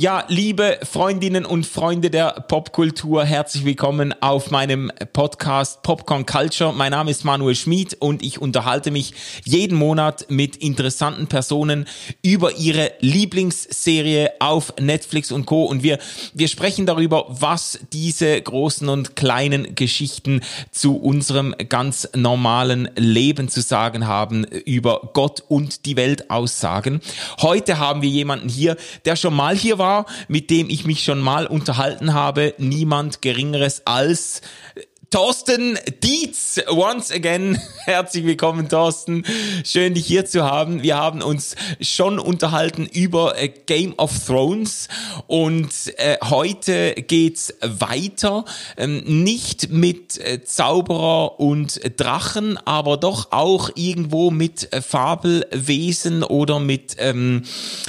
Ja, liebe Freundinnen und Freunde der Popkultur, herzlich willkommen auf meinem Podcast Popcorn Culture. Mein Name ist Manuel Schmid und ich unterhalte mich jeden Monat mit interessanten Personen über ihre Lieblingsserie auf Netflix und Co. Und wir, wir sprechen darüber, was diese großen und kleinen Geschichten zu unserem ganz normalen Leben zu sagen haben, über Gott und die Welt aussagen. Heute haben wir jemanden hier, der schon mal hier war war, mit dem ich mich schon mal unterhalten habe, niemand Geringeres als Thorsten Dietz, once again. Herzlich willkommen, Thorsten. Schön, dich hier zu haben. Wir haben uns schon unterhalten über äh, Game of Thrones und äh, heute geht's weiter. Ähm, nicht mit äh, Zauberer und Drachen, aber doch auch irgendwo mit Fabelwesen oder mit, ähm,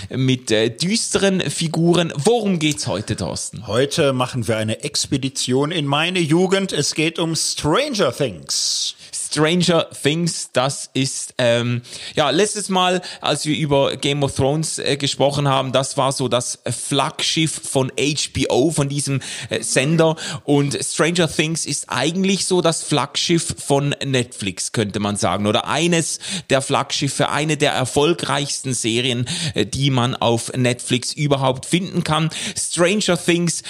mit düsteren Figuren. Worum geht's heute, Thorsten? Heute machen wir eine Expedition in meine Jugend. Es geht um Stranger Things. Stranger Things, das ist, ähm, ja, letztes Mal, als wir über Game of Thrones äh, gesprochen haben, das war so das Flaggschiff von HBO, von diesem äh, Sender. Und Stranger Things ist eigentlich so das Flaggschiff von Netflix, könnte man sagen. Oder eines der Flaggschiffe, eine der erfolgreichsten Serien, äh, die man auf Netflix überhaupt finden kann. Stranger Things,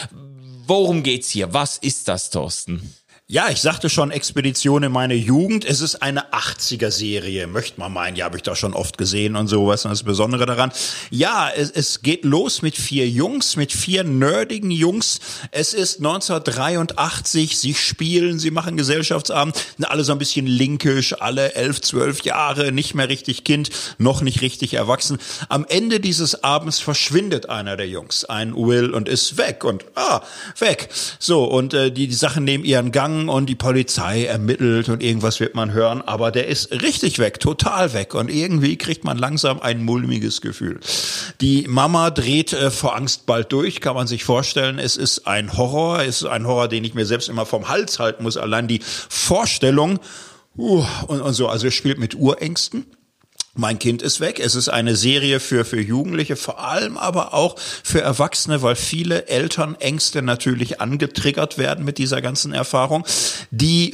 worum geht's hier? Was ist das, Thorsten? Ja, ich sagte schon Expedition in meine Jugend. Es ist eine 80er-Serie, möchte man meinen. Ja, habe ich doch schon oft gesehen und sowas. Und das Besondere daran. Ja, es, es geht los mit vier Jungs, mit vier nerdigen Jungs. Es ist 1983. Sie spielen, sie machen Gesellschaftsabend. Alle so ein bisschen linkisch, alle elf, zwölf Jahre, nicht mehr richtig Kind, noch nicht richtig erwachsen. Am Ende dieses Abends verschwindet einer der Jungs, ein Will, und ist weg. Und ah, weg. So, und äh, die, die Sachen nehmen ihren Gang und die Polizei ermittelt und irgendwas wird man hören, aber der ist richtig weg, total weg und irgendwie kriegt man langsam ein mulmiges Gefühl. Die Mama dreht äh, vor Angst bald durch, kann man sich vorstellen. Es ist ein Horror, es ist ein Horror, den ich mir selbst immer vom Hals halten muss. Allein die Vorstellung uh, und, und so, also er spielt mit Urängsten. Mein Kind ist weg. Es ist eine Serie für, für Jugendliche, vor allem aber auch für Erwachsene, weil viele Elternängste natürlich angetriggert werden mit dieser ganzen Erfahrung. Die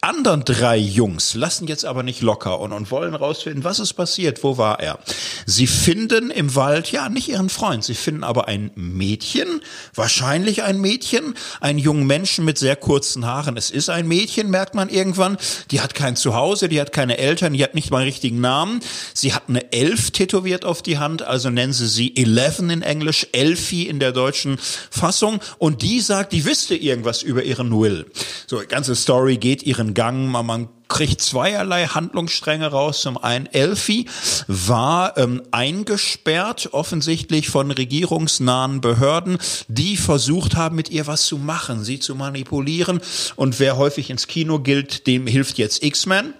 anderen drei Jungs lassen jetzt aber nicht locker und, und wollen rausfinden, was ist passiert, wo war er. Sie finden im Wald, ja, nicht ihren Freund, sie finden aber ein Mädchen, wahrscheinlich ein Mädchen, einen jungen Menschen mit sehr kurzen Haaren. Es ist ein Mädchen, merkt man irgendwann. Die hat kein Zuhause, die hat keine Eltern, die hat nicht mal einen richtigen Namen. Sie hat eine Elf tätowiert auf die Hand, also nennen sie sie Eleven in Englisch, Elfie in der deutschen Fassung. Und die sagt, die wüsste irgendwas über ihren Will. So, die ganze Story geht ihren Gang, man kriegt zweierlei Handlungsstränge raus. Zum einen, Elfie war ähm, eingesperrt, offensichtlich von regierungsnahen Behörden, die versucht haben, mit ihr was zu machen, sie zu manipulieren. Und wer häufig ins Kino gilt, dem hilft jetzt X-Men.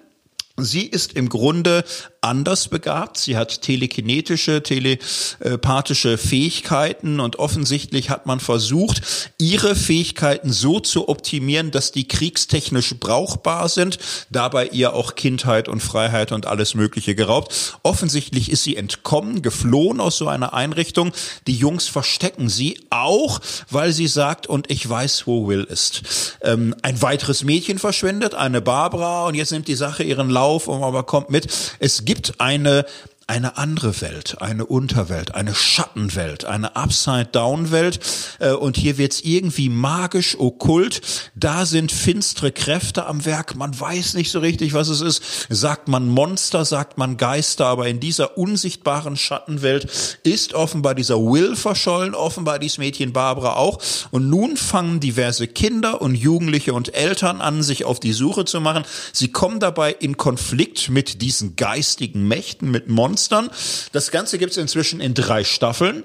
Sie ist im Grunde anders begabt. Sie hat telekinetische, telepathische Fähigkeiten und offensichtlich hat man versucht, ihre Fähigkeiten so zu optimieren, dass die kriegstechnisch brauchbar sind, dabei ihr auch Kindheit und Freiheit und alles Mögliche geraubt. Offensichtlich ist sie entkommen, geflohen aus so einer Einrichtung. Die Jungs verstecken sie auch, weil sie sagt, und ich weiß, wo Will ist. Ähm, ein weiteres Mädchen verschwindet, eine Barbara, und jetzt nimmt die Sache ihren Lauf und man kommt mit. Es gibt gibt eine eine andere Welt, eine Unterwelt, eine Schattenwelt, eine Upside-Down-Welt. Äh, und hier wird's irgendwie magisch, okkult. Da sind finstere Kräfte am Werk. Man weiß nicht so richtig, was es ist. Sagt man Monster, sagt man Geister. Aber in dieser unsichtbaren Schattenwelt ist offenbar dieser Will verschollen, offenbar dieses Mädchen Barbara auch. Und nun fangen diverse Kinder und Jugendliche und Eltern an, sich auf die Suche zu machen. Sie kommen dabei in Konflikt mit diesen geistigen Mächten, mit Monstern Monstern. Das Ganze gibt es inzwischen in drei Staffeln.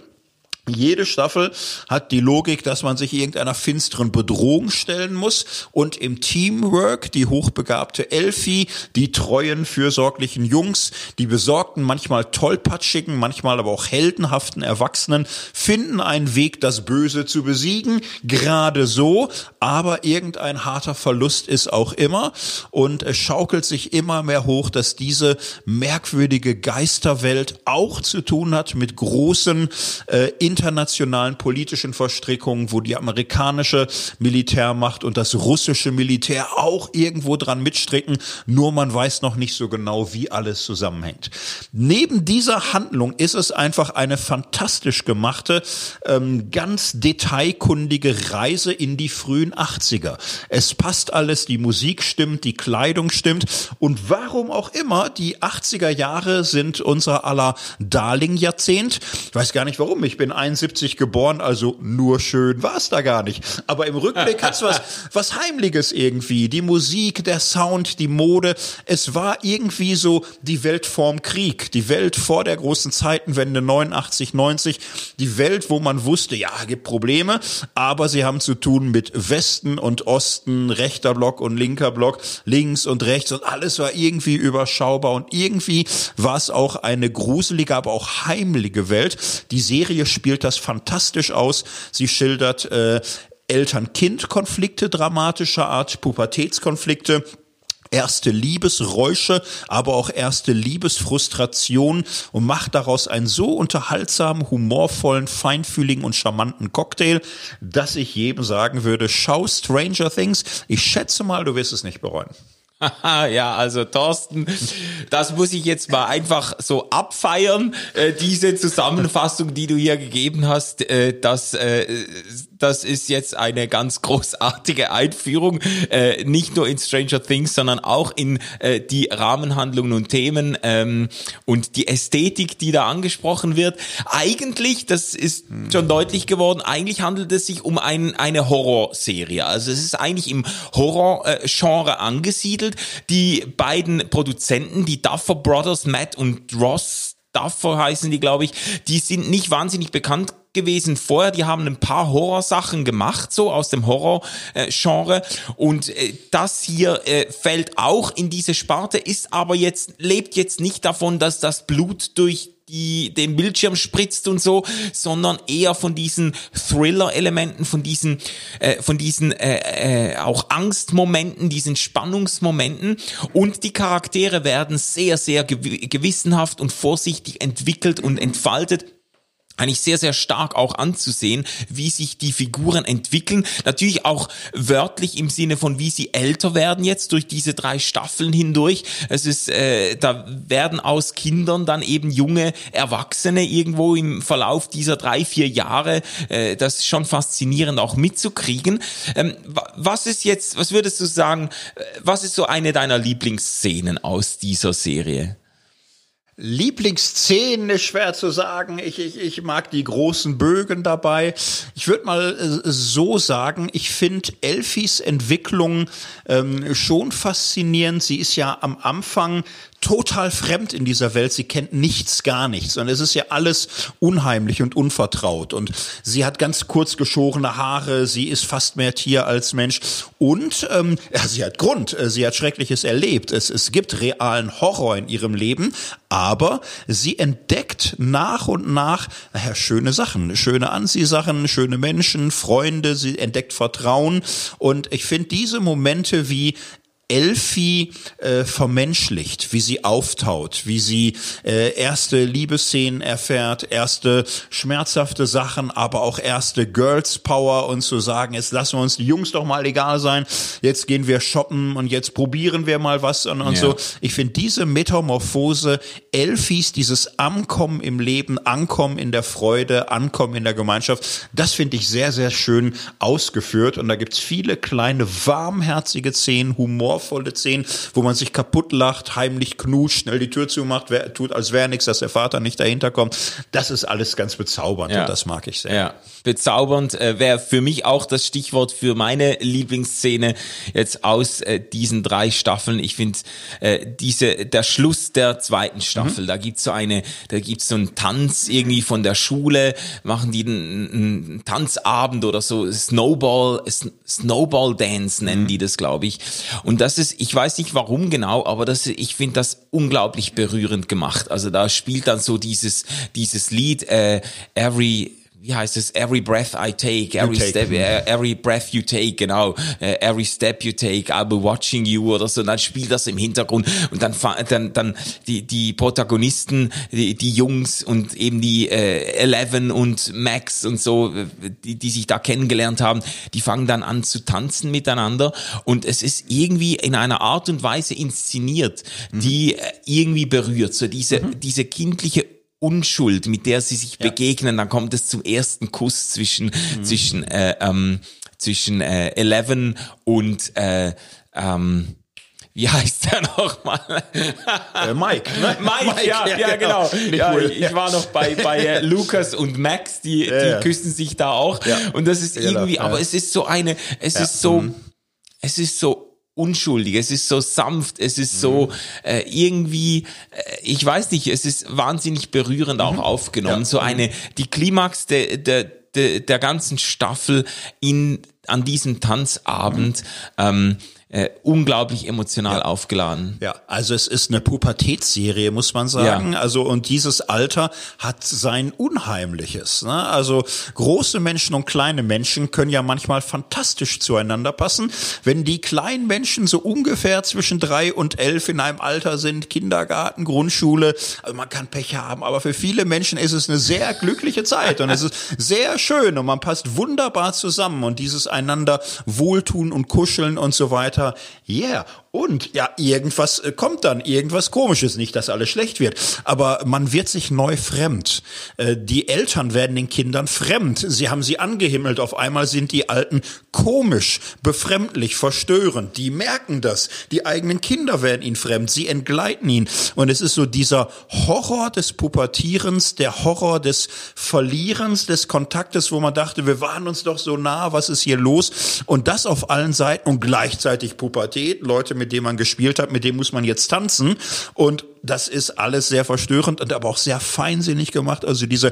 Jede Staffel hat die Logik, dass man sich irgendeiner finsteren Bedrohung stellen muss. Und im Teamwork die hochbegabte Elfie, die treuen, fürsorglichen Jungs, die besorgten, manchmal tollpatschigen, manchmal aber auch heldenhaften Erwachsenen finden einen Weg, das Böse zu besiegen, gerade so, aber irgendein harter Verlust ist auch immer. Und es schaukelt sich immer mehr hoch, dass diese merkwürdige Geisterwelt auch zu tun hat mit großen äh, internationalen politischen Verstrickungen, wo die amerikanische Militärmacht und das russische Militär auch irgendwo dran mitstricken, nur man weiß noch nicht so genau, wie alles zusammenhängt. Neben dieser Handlung ist es einfach eine fantastisch gemachte, ähm, ganz detailkundige Reise in die frühen 80er. Es passt alles, die Musik stimmt, die Kleidung stimmt und warum auch immer, die 80er Jahre sind unser aller Darling-Jahrzehnt. Ich weiß gar nicht warum, ich bin 71 geboren, also nur schön war es da gar nicht. Aber im Rückblick hat es was, was Heimliches irgendwie. Die Musik, der Sound, die Mode. Es war irgendwie so die Welt vorm Krieg. Die Welt vor der großen Zeitenwende 89, 90. Die Welt, wo man wusste, ja, gibt Probleme, aber sie haben zu tun mit Westen und Osten, rechter Block und linker Block, links und rechts und alles war irgendwie überschaubar und irgendwie war es auch eine gruselige, aber auch heimliche Welt. Die Serie spielt das fantastisch aus. Sie schildert äh, Eltern-Kind-Konflikte dramatischer Art, Pubertätskonflikte erste Liebesräusche, aber auch erste Liebesfrustration und macht daraus einen so unterhaltsamen, humorvollen, feinfühligen und charmanten Cocktail, dass ich jedem sagen würde, schau Stranger Things. Ich schätze mal, du wirst es nicht bereuen. ja, also Thorsten, das muss ich jetzt mal einfach so abfeiern, äh, diese Zusammenfassung, die du hier gegeben hast, äh, das, äh, das ist jetzt eine ganz großartige Einführung, äh, nicht nur in Stranger Things, sondern auch in äh, die Rahmenhandlungen und Themen ähm, und die Ästhetik, die da angesprochen wird. Eigentlich, das ist schon deutlich geworden, eigentlich handelt es sich um ein, eine Horrorserie. Also es ist eigentlich im Horror-Genre angesiedelt gespielt. Die beiden Produzenten, die Duffer Brothers, Matt und Ross Duffer heißen die, glaube ich, die sind nicht wahnsinnig bekannt gewesen vorher. Die haben ein paar Horrorsachen gemacht, so aus dem Horror-Genre. Und äh, das hier äh, fällt auch in diese Sparte, ist aber jetzt, lebt jetzt nicht davon, dass das Blut durch die den Bildschirm spritzt und so, sondern eher von diesen Thriller-Elementen, von diesen, äh, von diesen äh, äh, auch Angstmomenten, diesen Spannungsmomenten. Und die Charaktere werden sehr, sehr gewissenhaft und vorsichtig entwickelt und entfaltet eigentlich sehr, sehr stark auch anzusehen, wie sich die Figuren entwickeln. Natürlich auch wörtlich im Sinne von, wie sie älter werden jetzt durch diese drei Staffeln hindurch. Es ist, äh, da werden aus Kindern dann eben junge Erwachsene irgendwo im Verlauf dieser drei, vier Jahre. Äh, das ist schon faszinierend auch mitzukriegen. Ähm, was ist jetzt, was würdest du sagen, äh, was ist so eine deiner Lieblingsszenen aus dieser Serie? Lieblingsszenen ist schwer zu sagen. Ich, ich, ich mag die großen Bögen dabei. Ich würde mal äh, so sagen, ich finde Elfis Entwicklung ähm, schon faszinierend. Sie ist ja am Anfang total fremd in dieser Welt. Sie kennt nichts, gar nichts. Und es ist ja alles unheimlich und unvertraut. Und sie hat ganz kurz geschorene Haare. Sie ist fast mehr Tier als Mensch. Und ähm, ja, sie hat Grund. Äh, sie hat Schreckliches erlebt. Es, es gibt realen Horror in ihrem Leben. Aber sie entdeckt nach und nach naja, schöne Sachen. Schöne Anziehsachen, schöne Menschen, Freunde. Sie entdeckt Vertrauen. Und ich finde diese Momente wie Elfie äh, vermenschlicht, wie sie auftaut, wie sie äh, erste Liebesszenen erfährt, erste schmerzhafte Sachen, aber auch erste Girls Power und zu sagen, jetzt lassen wir uns die Jungs doch mal egal sein, jetzt gehen wir shoppen und jetzt probieren wir mal was und, und ja. so. Ich finde diese Metamorphose Elfies, dieses Ankommen im Leben, Ankommen in der Freude, Ankommen in der Gemeinschaft, das finde ich sehr, sehr schön ausgeführt und da gibt's viele kleine warmherzige Szenen, Humor humorvolle Szenen, wo man sich kaputt lacht, heimlich knutscht, schnell die Tür zumacht, wer, tut als wäre nichts, dass der Vater nicht dahinter kommt. Das ist alles ganz bezaubernd Ja. und das mag ich sehr. Ja, bezaubernd äh, wäre für mich auch das Stichwort für meine Lieblingsszene jetzt aus äh, diesen drei Staffeln. Ich finde äh, diese der Schluss der zweiten Staffel. Da gibt's so eine, da gibt's so einen Tanz irgendwie von der Schule, machen die einen, einen Tanzabend oder so Snowball Snowball Dance nennen die das, glaube ich. Und das ist, ich weiß nicht warum genau, aber das ich finde das unglaublich berührend gemacht. Also da spielt dann so dieses dieses Lied äh, Every wie heißt es? Every breath I take, every take, step, mhm. äh, every breath you take, genau. Every step you take, I'll be watching you oder so. Und dann spielt das im Hintergrund und dann dann dann die die Protagonisten, die, die Jungs und eben die äh, Eleven und Max und so, die die sich da kennengelernt haben, die fangen dann an zu tanzen miteinander und es ist irgendwie in einer Art und Weise inszeniert, die äh, irgendwie berührt, so diese diese kindliche Unschuld, mit der sie sich begegnen, dann kommt es zum ersten Kuss zwischen zwischen äh, ähm, zwischen äh, Eleven und äh, ähm, wie heißt der nochmal? Äh, Mike, ne? Mike, ja, ja, genau. Nicht Ja, Will. ich war noch bei, bei äh, Lukas und Max, die, die ja. küssen sich da auch. Ja. Und das ist Ja, irgendwie, ja. aber es ist so eine, es Ja. Mhm. ist so, es ist so unschuldig, es ist so sanft, es ist so Mhm. äh, irgendwie, äh, ich weiß nicht, es ist wahnsinnig berührend auch aufgenommen. Mhm. Ja. So eine, die Klimax der, der, der, der ganzen Staffel in, an diesem Tanzabend, ähm, äh, unglaublich emotional aufgeladen. Ja, also es ist eine Pubertätsserie, muss man sagen. Ja. Also und dieses Alter hat sein Unheimliches. Ne? Also große Menschen und kleine Menschen können ja manchmal fantastisch zueinander passen. Wenn die kleinen Menschen so ungefähr zwischen drei und elf in einem Alter sind, Kindergarten, Grundschule, also man kann Pech haben, aber für viele Menschen ist es eine sehr glückliche Zeit und es ist sehr schön und man passt wunderbar zusammen und dieses einander wohltun und kuscheln und so weiter. Yeah. Und ja, irgendwas äh, kommt dann, irgendwas komisches. Nicht, dass alles schlecht wird, aber man wird sich neu fremd. Äh, Die Eltern werden den Kindern fremd. Sie haben sie angehimmelt. Auf einmal sind die Alten komisch, befremdlich, verstörend. Die merken das. Die eigenen Kinder werden ihnen fremd. Sie entgleiten ihn. Und es ist so dieser Horror des Pubertierens, der Horror des Verlierens, des Kontaktes, wo man dachte, wir waren uns doch so nah, was ist hier los? Und das auf allen Seiten und gleichzeitig Pubertät, Leute, mit denen man gespielt hat, mit denen muss man jetzt tanzen. Und das ist alles sehr verstörend und aber auch sehr feinsinnig gemacht. Also diese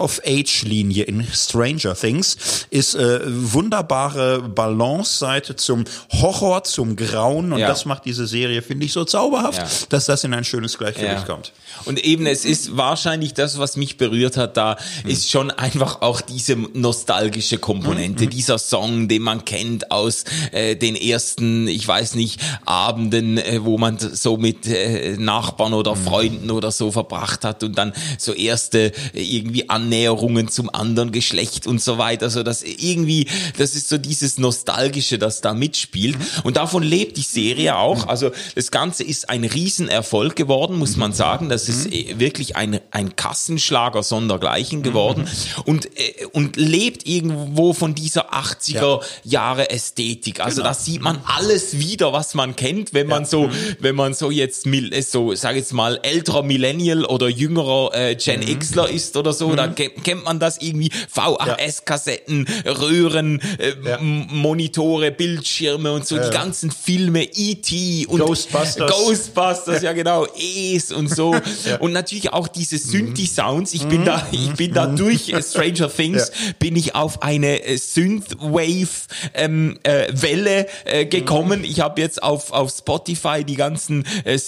Coming-of-Age-Linie in Stranger Things ist äh, wunderbare Balance-Seite zum Horror, zum Grauen und Ja. das macht diese Serie, finde ich, so zauberhaft, Ja. dass das in ein schönes Gleichgewicht kommt. Und eben, es ist wahrscheinlich das, was mich berührt hat, da Hm. ist schon einfach auch diese nostalgische Komponente, Hm, dieser Song, den man kennt aus äh, den ersten, ich weiß nicht, Abenden, äh, wo man so mit äh, Nachbarn oder Hm. Freunden oder so verbracht hat und dann so erste irgendwie Annäherungen zum anderen Geschlecht und so weiter. So das irgendwie, das ist so dieses Nostalgische, das da mitspielt. Mhm. Und davon lebt die Serie auch. Also das Ganze ist ein Riesenerfolg geworden, muss man sagen. Das ist Mhm. äh, wirklich ein, ein Kassenschlager sondergleichen geworden Mhm. und, äh, und lebt irgendwo von dieser 80er Jahre Ästhetik. Also Genau. da sieht man alles wieder, was man kennt, wenn man so, Mhm. wenn man so jetzt, äh, so, sag jetzt mal, älterer Millennial oder jüngerer äh, Gen Mhm. Xler ist oder so, dann ke- kennt man das irgendwie. VHS-Kassetten, Röhren, äh, Ja. Monitore, Bildschirme und so, die ganzen Filme, E.T. und Ghostbusters. Ghostbusters, ja genau, Es und so. Und natürlich auch diese Synthi-Sounds. Ich bin da, ich bin da durch äh, Stranger Things, bin ich auf eine äh, Synthwave-Welle ähm, äh, äh, gekommen. Ich habe jetzt auf, auf Spotify die ganzen äh,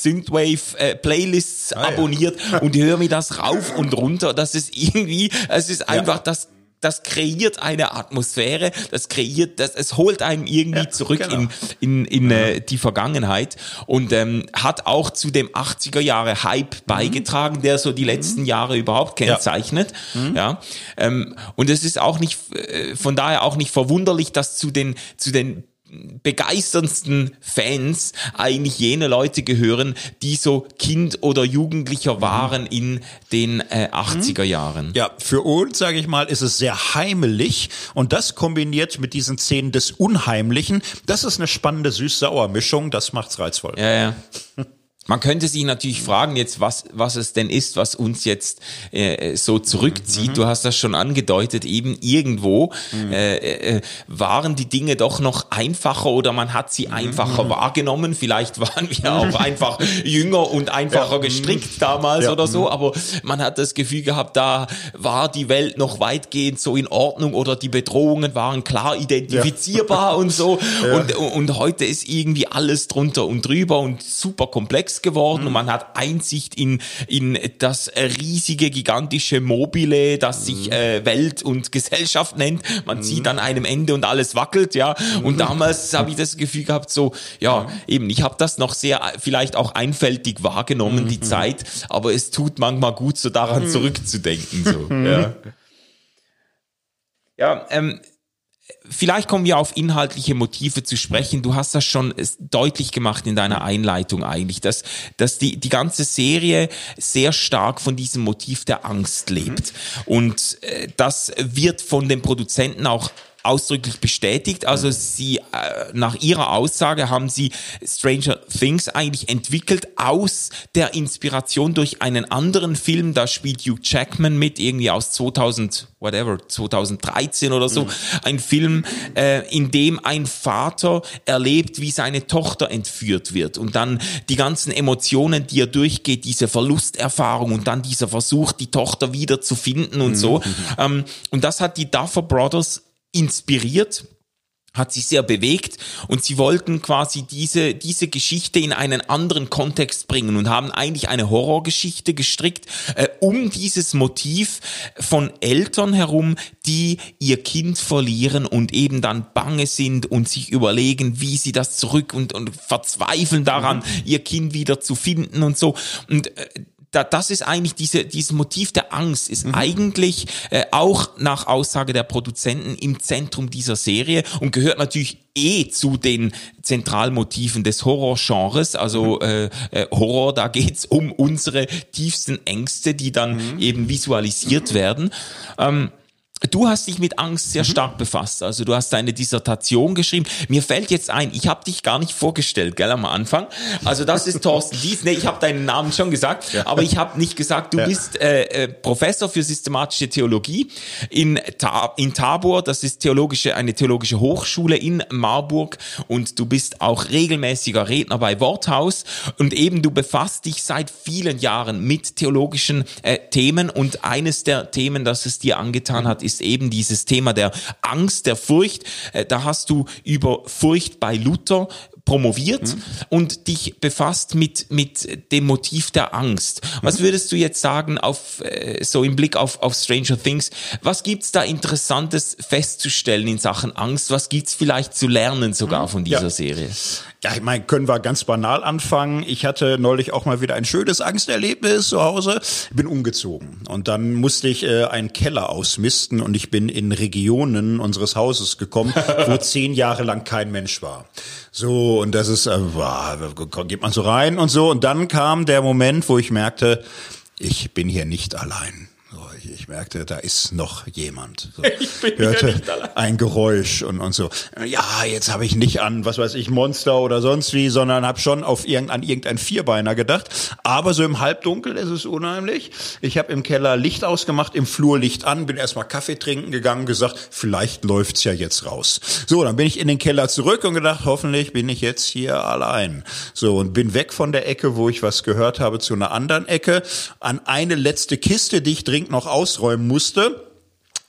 Synthwave-Playlists Ah, ja. abonniert und höre mir das rauf und runter. Das ist irgendwie, es ist einfach das das kreiert eine Atmosphäre, das kreiert, das, es holt einem irgendwie Ja, zurück genau. in, in, in äh, die Vergangenheit und ähm, hat auch zu dem 80er Jahre Hype beigetragen, der so die letzten Jahre überhaupt kennzeichnet. Ja, ähm, und es ist auch nicht, äh, von daher auch nicht verwunderlich, dass zu den, zu den begeisterndsten Fans eigentlich jene Leute gehören, die so Kind oder Jugendlicher waren in den äh, 80er Jahren. Ja, für uns, sage ich mal, ist es sehr heimelig und das kombiniert mit diesen Szenen des Unheimlichen, das ist eine spannende süß-sauer-Mischung, das macht's reizvoll. Ja, ja. Man könnte sich natürlich fragen jetzt, was, was es denn ist, was uns jetzt äh, so zurückzieht. Mhm. Du hast das schon angedeutet, eben irgendwo mhm. äh, äh, waren die Dinge doch noch einfacher oder man hat sie einfacher mhm. wahrgenommen. Vielleicht waren wir auch einfach jünger und einfacher ja. gestrickt damals ja. oder so, aber man hat das Gefühl gehabt, da war die Welt noch weitgehend so in Ordnung oder die Bedrohungen waren klar identifizierbar ja. und so. Und, und heute ist irgendwie alles drunter und drüber und super komplex komplex geworden mhm. und man hat Einsicht in, in das riesige, gigantische Mobile, das sich mhm. äh, Welt und Gesellschaft nennt. Man mhm. zieht an einem Ende und alles wackelt, ja. Und mhm. damals habe ich das Gefühl gehabt, so, ja, eben, ich habe das noch sehr vielleicht auch einfältig wahrgenommen, die Zeit, aber es tut manchmal gut, so daran zurückzudenken. So, ja. Ja, ähm, Vielleicht kommen wir auf inhaltliche Motive zu sprechen. Du hast das schon deutlich gemacht in deiner Einleitung eigentlich, dass, dass die, die ganze Serie sehr stark von diesem Motiv der Angst lebt. Mhm. Und äh, das wird von den Produzenten auch ausdrücklich bestätigt. Also sie, äh, nach ihrer Aussage haben sie Stranger Things eigentlich entwickelt aus der Inspiration durch einen anderen Film. Da spielt Hugh Jackman mit, irgendwie aus 2000, whatever, 2013 oder so. Mhm. Ein Film, äh, in dem ein Vater erlebt, wie seine Tochter entführt wird und dann die ganzen Emotionen, die er durchgeht, diese Verlusterfahrung und dann dieser Versuch, die Tochter wieder zu finden und mhm. so. Ähm, und das hat die Duffer Brothers inspiriert hat sich sehr bewegt und sie wollten quasi diese, diese Geschichte in einen anderen Kontext bringen und haben eigentlich eine Horrorgeschichte gestrickt, äh, um dieses Motiv von Eltern herum, die ihr Kind verlieren und eben dann bange sind und sich überlegen, wie sie das zurück und, und verzweifeln daran, mhm. ihr Kind wieder zu finden und so. Und äh, da, das ist eigentlich diese, dieses Motiv der Angst ist mhm. eigentlich äh, auch nach Aussage der Produzenten im Zentrum dieser Serie und gehört natürlich eh zu den Zentralmotiven des Horrorgenres. Also mhm. äh, äh, Horror, da geht's um unsere tiefsten Ängste, die dann mhm. eben visualisiert werden. Ähm, Du hast dich mit Angst sehr mhm. stark befasst. Also du hast deine Dissertation geschrieben. Mir fällt jetzt ein, ich habe dich gar nicht vorgestellt, gell, am Anfang. Also das ist Thorsten Dies. Nee, ich habe deinen Namen schon gesagt, ja. aber ich habe nicht gesagt, du ja. bist äh, äh, Professor für systematische Theologie in, Ta in Tabor. Das ist theologische, eine theologische Hochschule in Marburg. Und du bist auch regelmäßiger Redner bei Worthaus. Und eben du befasst dich seit vielen Jahren mit theologischen äh, Themen. Und eines der Themen, das es dir angetan hat, ist ist eben dieses Thema der Angst, der Furcht. Äh, da hast du über Furcht bei Luther promoviert mhm. und dich befasst mit, mit dem Motiv der Angst. Was mhm. würdest du jetzt sagen, auf, äh, so im Blick auf, auf Stranger Things? Was gibt's da Interessantes festzustellen in Sachen Angst? Was gibt's vielleicht zu lernen sogar mhm. von dieser ja. Serie? Ja, ich meine, können wir ganz banal anfangen. Ich hatte neulich auch mal wieder ein schönes Angsterlebnis zu Hause. Bin umgezogen und dann musste ich äh, einen Keller ausmisten und ich bin in Regionen unseres Hauses gekommen, wo zehn Jahre lang kein Mensch war. So und das ist, äh, geht man so rein und so und dann kam der Moment, wo ich merkte, ich bin hier nicht allein ich merkte, da ist noch jemand. So, ich hörte ein Geräusch und, und so. Ja, jetzt habe ich nicht an, was weiß ich, Monster oder sonst wie, sondern habe schon auf irgendein, an irgendein Vierbeiner gedacht. Aber so im Halbdunkel ist es unheimlich. Ich habe im Keller Licht ausgemacht, im Flur Licht an, bin erstmal Kaffee trinken gegangen, gesagt, vielleicht läuft's ja jetzt raus. So, dann bin ich in den Keller zurück und gedacht, hoffentlich bin ich jetzt hier allein. So, und bin weg von der Ecke, wo ich was gehört habe, zu einer anderen Ecke, an eine letzte Kiste, die ich dringend noch ausräumen musste.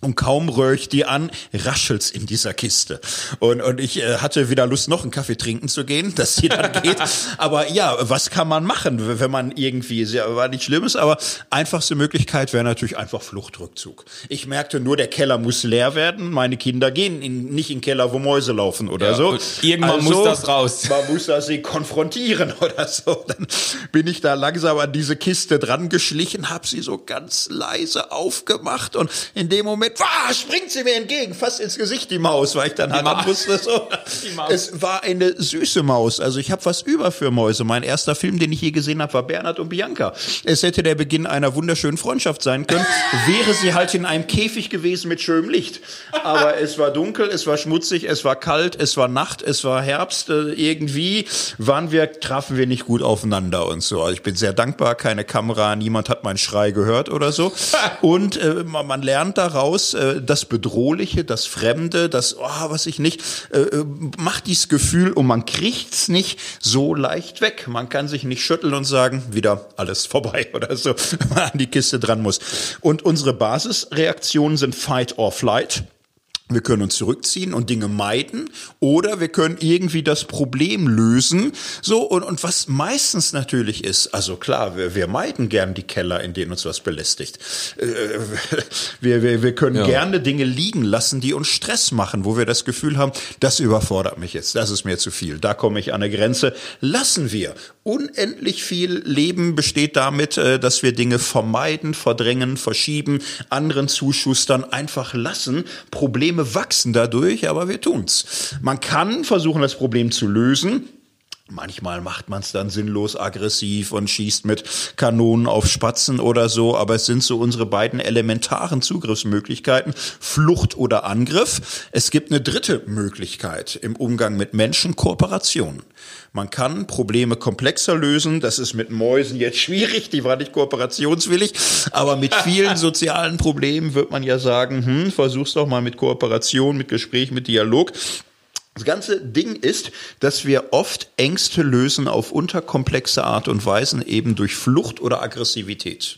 Und kaum röhr ich die an, raschelt's in dieser Kiste. Und, und ich äh, hatte wieder Lust, noch einen Kaffee trinken zu gehen, dass sie dann geht. Aber ja, was kann man machen, wenn man irgendwie, sehr, war nicht Schlimmes, aber einfachste Möglichkeit wäre natürlich einfach Fluchtrückzug. Ich merkte nur, der Keller muss leer werden. Meine Kinder gehen in, nicht in den Keller, wo Mäuse laufen oder ja, so. Irgendwann also, muss das raus. Man muss das sie konfrontieren oder so. Dann bin ich da langsam an diese Kiste dran geschlichen, habe sie so ganz leise aufgemacht und in dem Moment wah, springt sie mir entgegen, fast ins Gesicht die Maus, weil ich dann halt Maus. wusste, so. Es war eine süße Maus. Also ich habe was über für Mäuse. Mein erster Film, den ich je gesehen habe, war Bernhard und Bianca. Es hätte der Beginn einer wunderschönen Freundschaft sein können, wäre sie halt in einem Käfig gewesen mit schönem Licht. Aber es war dunkel, es war schmutzig, es war kalt, es war Nacht, es war Herbst. Äh, irgendwie waren wir, trafen wir nicht gut aufeinander und so. Also ich bin sehr dankbar, keine Kamera, niemand hat meinen Schrei gehört oder so. Und äh, man lernt daraus, äh, das Bedrohliche, das Fremde, das, oh, was ich nicht, äh, äh, macht dieses Gefühl und man kriegt's nicht so leicht weg. Man kann sich nicht schütteln und sagen, wieder alles vorbei oder so, wenn man an die Kiste dran muss. Und unsere Basisreaktionen sind Fight or Flight. Wir können uns zurückziehen und Dinge meiden oder wir können irgendwie das Problem lösen. So, und, und was meistens natürlich ist, also klar, wir, wir meiden gern die Keller, in denen uns was belästigt. Äh, wir, wir, wir können Ja. gerne Dinge liegen lassen, die uns Stress machen, wo wir das Gefühl haben, das überfordert mich jetzt, das ist mir zu viel, da komme ich an eine Grenze. Lassen wir. Unendlich viel Leben besteht damit, äh, dass wir Dinge vermeiden, verdrängen, verschieben, anderen zuschustern, einfach lassen. Probleme wachsen dadurch, aber wir tun's. Man kann versuchen, das Problem zu lösen. Manchmal macht man es dann sinnlos aggressiv und schießt mit Kanonen auf Spatzen oder so, aber es sind so unsere beiden elementaren Zugriffsmöglichkeiten, Flucht oder Angriff. Es gibt eine dritte Möglichkeit im Umgang mit Menschen, Kooperation. Man kann Probleme komplexer lösen, das ist mit Mäusen jetzt schwierig, die war nicht kooperationswillig, aber mit vielen sozialen Problemen wird man ja sagen, hm, versuch's doch mal mit Kooperation, mit Gespräch, mit Dialog. Das ganze Ding ist, dass wir oft Ängste lösen auf unterkomplexe Art und Weisen, eben durch Flucht oder Aggressivität.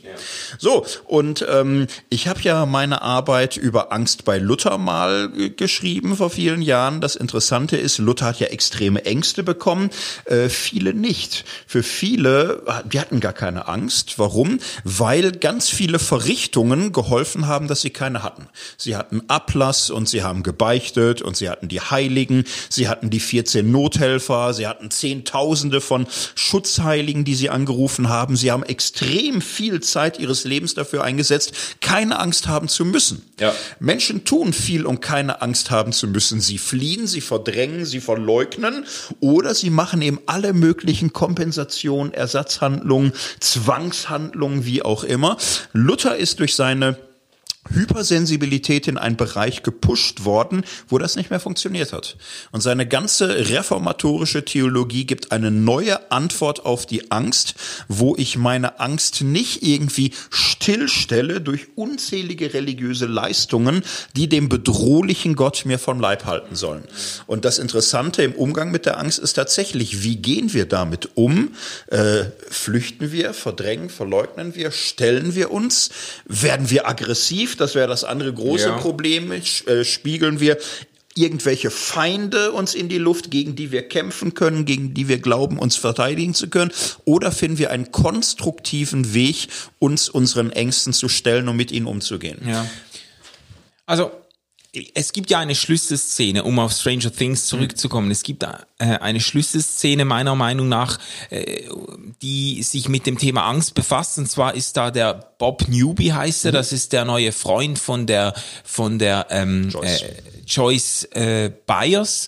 So, und ähm, ich habe ja meine Arbeit über Angst bei Luther mal geschrieben vor vielen Jahren. Das Interessante ist, Luther hat ja extreme Ängste bekommen, äh, viele nicht. Für viele, äh, die hatten gar keine Angst. Warum? Weil ganz viele Verrichtungen geholfen haben, dass sie keine hatten. Sie hatten Ablass und sie haben gebeichtet und sie hatten die Heiligen, sie hatten die 14 Nothelfer, sie hatten Zehntausende von Schutzheiligen, die sie angerufen haben. Sie haben extrem viel Zeit ihres Lebens dafür eingesetzt, keine Angst haben zu müssen. Ja. Menschen tun viel, um keine Angst haben zu müssen. Sie fliehen, sie verdrängen, sie verleugnen oder sie machen eben alle möglichen Kompensationen, Ersatzhandlungen, Zwangshandlungen, wie auch immer. Luther ist durch seine Hypersensibilität in einen Bereich gepusht worden, wo das nicht mehr funktioniert hat. Und seine ganze reformatorische Theologie gibt eine neue Antwort auf die Angst, wo ich meine Angst nicht irgendwie stillstelle durch unzählige religiöse Leistungen, die dem bedrohlichen Gott mir vom Leib halten sollen. Und das Interessante im Umgang mit der Angst ist tatsächlich, wie gehen wir damit um? Äh, flüchten wir, verdrängen, verleugnen wir, stellen wir uns, werden wir aggressiv? Das wäre das andere große Ja. Problem. Äh, spiegeln wir irgendwelche Feinde uns in die Luft, gegen die wir kämpfen können, gegen die wir glauben, uns verteidigen zu können? Oder finden wir einen konstruktiven Weg, uns unseren Ängsten zu stellen und mit ihnen umzugehen? Ja. Also, es gibt ja eine Schlüsselszene, um auf Stranger Things zurückzukommen. Es gibt äh, eine Schlüsselszene meiner Meinung nach, äh, die sich mit dem Thema Angst befasst. Und zwar ist da der Bob Newby heißt er. Das ist der neue Freund von der von der ähm, Joyce. Äh, Joyce äh, Byers.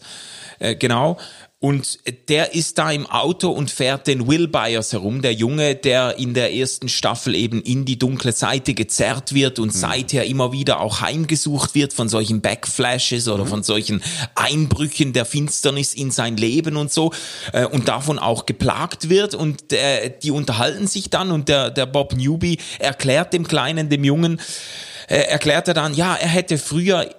Äh, genau. Und der ist da im Auto und fährt den Will Byers herum, der Junge, der in der ersten Staffel eben in die dunkle Seite gezerrt wird und seither immer wieder auch heimgesucht wird von solchen Backflashes oder von solchen Einbrüchen der Finsternis in sein Leben und so äh, und davon auch geplagt wird. Und äh, die unterhalten sich dann und der, der Bob Newby erklärt dem Kleinen, dem Jungen, äh, erklärt er dann, ja, er hätte früher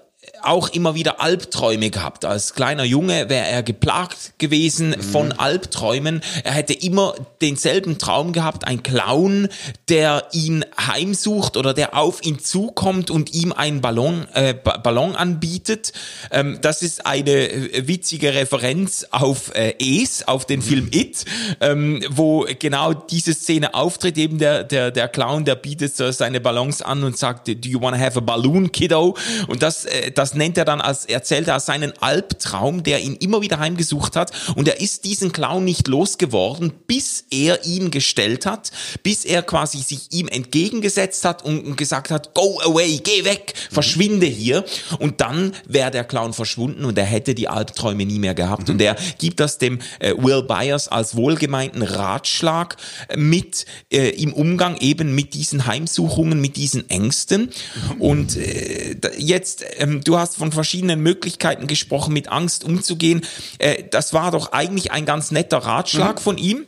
auch immer wieder Albträume gehabt. Als kleiner Junge wäre er geplagt gewesen von Albträumen. Er hätte immer denselben Traum gehabt, ein Clown, der ihn heimsucht oder der auf ihn zukommt und ihm einen Ballon, äh, Ba- Ballon anbietet. Ähm, das ist eine äh, witzige Referenz auf äh, Es, auf den Film It, ähm, wo genau diese Szene auftritt. Eben der, der, der Clown, der bietet seine Ballons an und sagt, do you wanna have a balloon, kiddo? Und das, äh, das das nennt er dann als, erzählt er als seinen Albtraum, der ihn immer wieder heimgesucht hat. Und er ist diesen Clown nicht losgeworden, bis er ihn gestellt hat, bis er quasi sich ihm entgegengesetzt hat und, gesagt hat, go away, geh weg, verschwinde hier. Und dann wäre der Clown verschwunden und er hätte die Albträume nie mehr gehabt. Und er gibt das dem äh, Will Byers als wohlgemeinten Ratschlag äh, mit äh, im Umgang eben mit diesen Heimsuchungen, mit diesen Ängsten. Und äh, jetzt, ähm, du hast von verschiedenen Möglichkeiten gesprochen, mit Angst umzugehen. Äh, das war doch eigentlich ein ganz netter Ratschlag mhm. von ihm.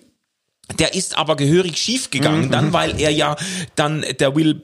Der ist aber gehörig schief gegangen, mhm. dann mhm. weil er ja dann der Will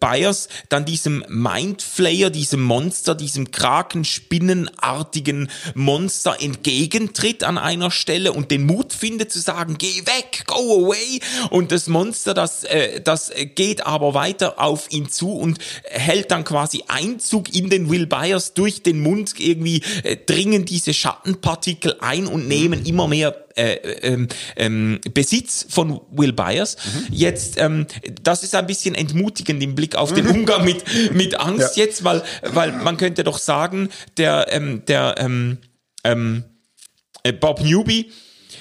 Byers dann diesem Mindflayer, diesem Monster, diesem Krakenspinnenartigen Monster entgegentritt an einer Stelle und den Mut findet zu sagen, geh weg, go away und das Monster, das äh, das geht aber weiter auf ihn zu und hält dann quasi Einzug in den Will Byers durch den Mund irgendwie äh, dringen diese Schattenpartikel ein und nehmen immer mehr äh, ähm, ähm, Besitz von Will Byers. Mhm. Jetzt, ähm, das ist ein bisschen entmutigend im Blick auf den. Umgang mit, mit Angst ja. jetzt, weil, weil man könnte doch sagen, der, ähm, der ähm, ähm, äh, Bob Newby,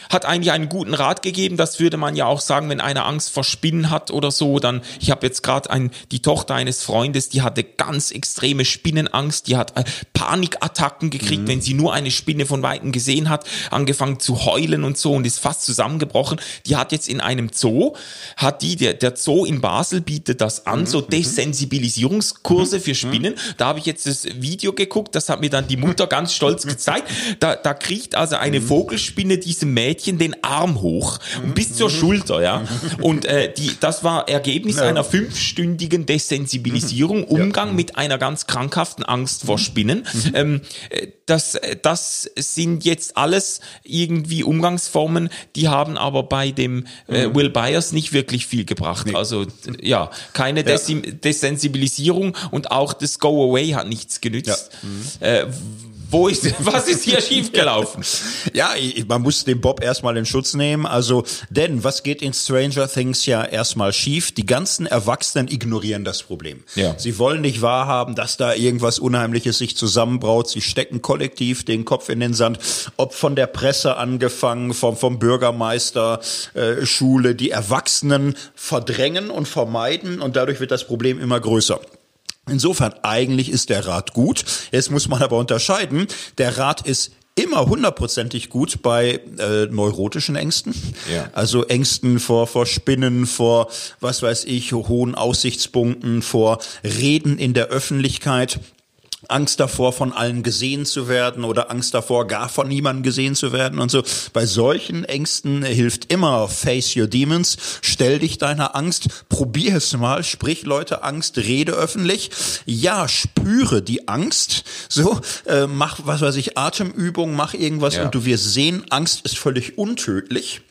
hat eigentlich einen guten Rat gegeben. Das würde man ja auch sagen, wenn einer Angst vor Spinnen hat oder so. Dann, ich habe jetzt gerade ein, die Tochter eines Freundes, die hatte ganz extreme Spinnenangst. Die hat äh, Panikattacken gekriegt, mhm. wenn sie nur eine Spinne von weitem gesehen hat, angefangen zu heulen und so und ist fast zusammengebrochen. Die hat jetzt in einem Zoo, hat die, der, der Zoo in Basel bietet das an, mhm. so mhm. Desensibilisierungskurse mhm. für Spinnen. Da habe ich jetzt das Video geguckt, das hat mir dann die Mutter ganz stolz gezeigt. Da, da kriegt also eine mhm. Vogelspinne diesem Mädchen Mädchen den Arm hoch und bis zur Schulter, ja. Und äh, die, das war Ergebnis ja. einer fünfstündigen Desensibilisierung, Umgang ja. mit einer ganz krankhaften Angst vor Spinnen. Mhm. Ähm, äh, das, das sind jetzt alles irgendwie Umgangsformen, die haben aber bei dem äh, mhm. Will Byers nicht wirklich viel gebracht. Nee. Also ja, keine ja. Desensibilisierung und auch das Go Away hat nichts genützt. Mhm. Äh, wo ist, was ist hier schiefgelaufen? Ja, man muss den Bob erstmal in Schutz nehmen. Also, denn was geht in Stranger Things ja erstmal schief? Die ganzen Erwachsenen ignorieren das Problem. Ja. Sie wollen nicht wahrhaben, dass da irgendwas Unheimliches sich zusammenbraut. Sie stecken kollektiv den Kopf in den Sand. Ob von der Presse angefangen, vom, vom Bürgermeister, äh, Schule, die Erwachsenen verdrängen und vermeiden und dadurch wird das Problem immer größer. Insofern eigentlich ist der Rat gut. Jetzt muss man aber unterscheiden. Der Rat ist immer hundertprozentig gut bei äh, neurotischen Ängsten. Ja. Also Ängsten vor, vor Spinnen, vor, was weiß ich, hohen Aussichtspunkten, vor Reden in der Öffentlichkeit. Angst davor, von allen gesehen zu werden oder Angst davor, gar von niemandem gesehen zu werden und so. Bei solchen Ängsten hilft immer Face Your Demons. Stell dich deiner Angst, probier es mal, sprich Leute Angst, rede öffentlich. Ja, spüre die Angst. So, äh, mach, was weiß ich, Atemübungen, mach irgendwas ja. und du wirst sehen, Angst ist völlig untödlich.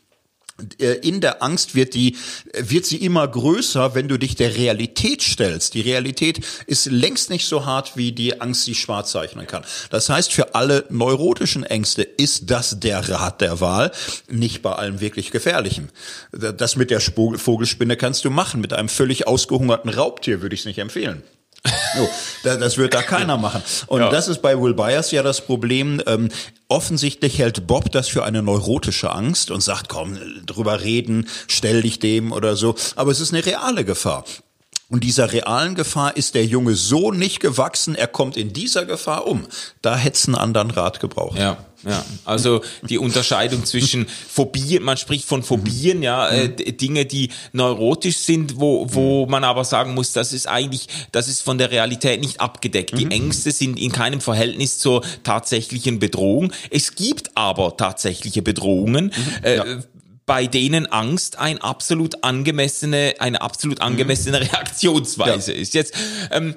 Äh, in der Angst wird die, wird sie immer größer, wenn du dich der Realität stellst. Die Realität ist längst nicht so hart, wie die Angst sie schwarz zeichnen kann. Das heißt, für alle neurotischen Ängste ist das der Rat der Wahl, nicht bei allem wirklich gefährlichen. Das mit der Vogelspinne kannst du machen. Mit einem völlig ausgehungerten Raubtier würde ich es nicht empfehlen. No, das wird da keiner machen. Und ja. das ist bei Will Byers ja das Problem. Ähm, offensichtlich hält Bob das für eine neurotische Angst und sagt, komm, drüber reden, stell dich dem oder so. Aber es ist eine reale Gefahr. Und dieser realen Gefahr ist der Junge so nicht gewachsen, er kommt in dieser Gefahr um. Da hätte es einen anderen Rat gebraucht. Ja. Ja, also die Unterscheidung zwischen Phobien, man spricht von Phobien, ja, äh, Dinge, die neurotisch sind, wo, wo man aber sagen muss, das ist eigentlich, das ist von der Realität nicht abgedeckt. Die mhm. Ängste sind in keinem Verhältnis zur tatsächlichen Bedrohung. Es gibt aber tatsächliche Bedrohungen. Mhm. Äh, ja bei denen Angst ein absolut angemessene, eine absolut angemessene mhm. Reaktionsweise ja. ist. Jetzt, ähm,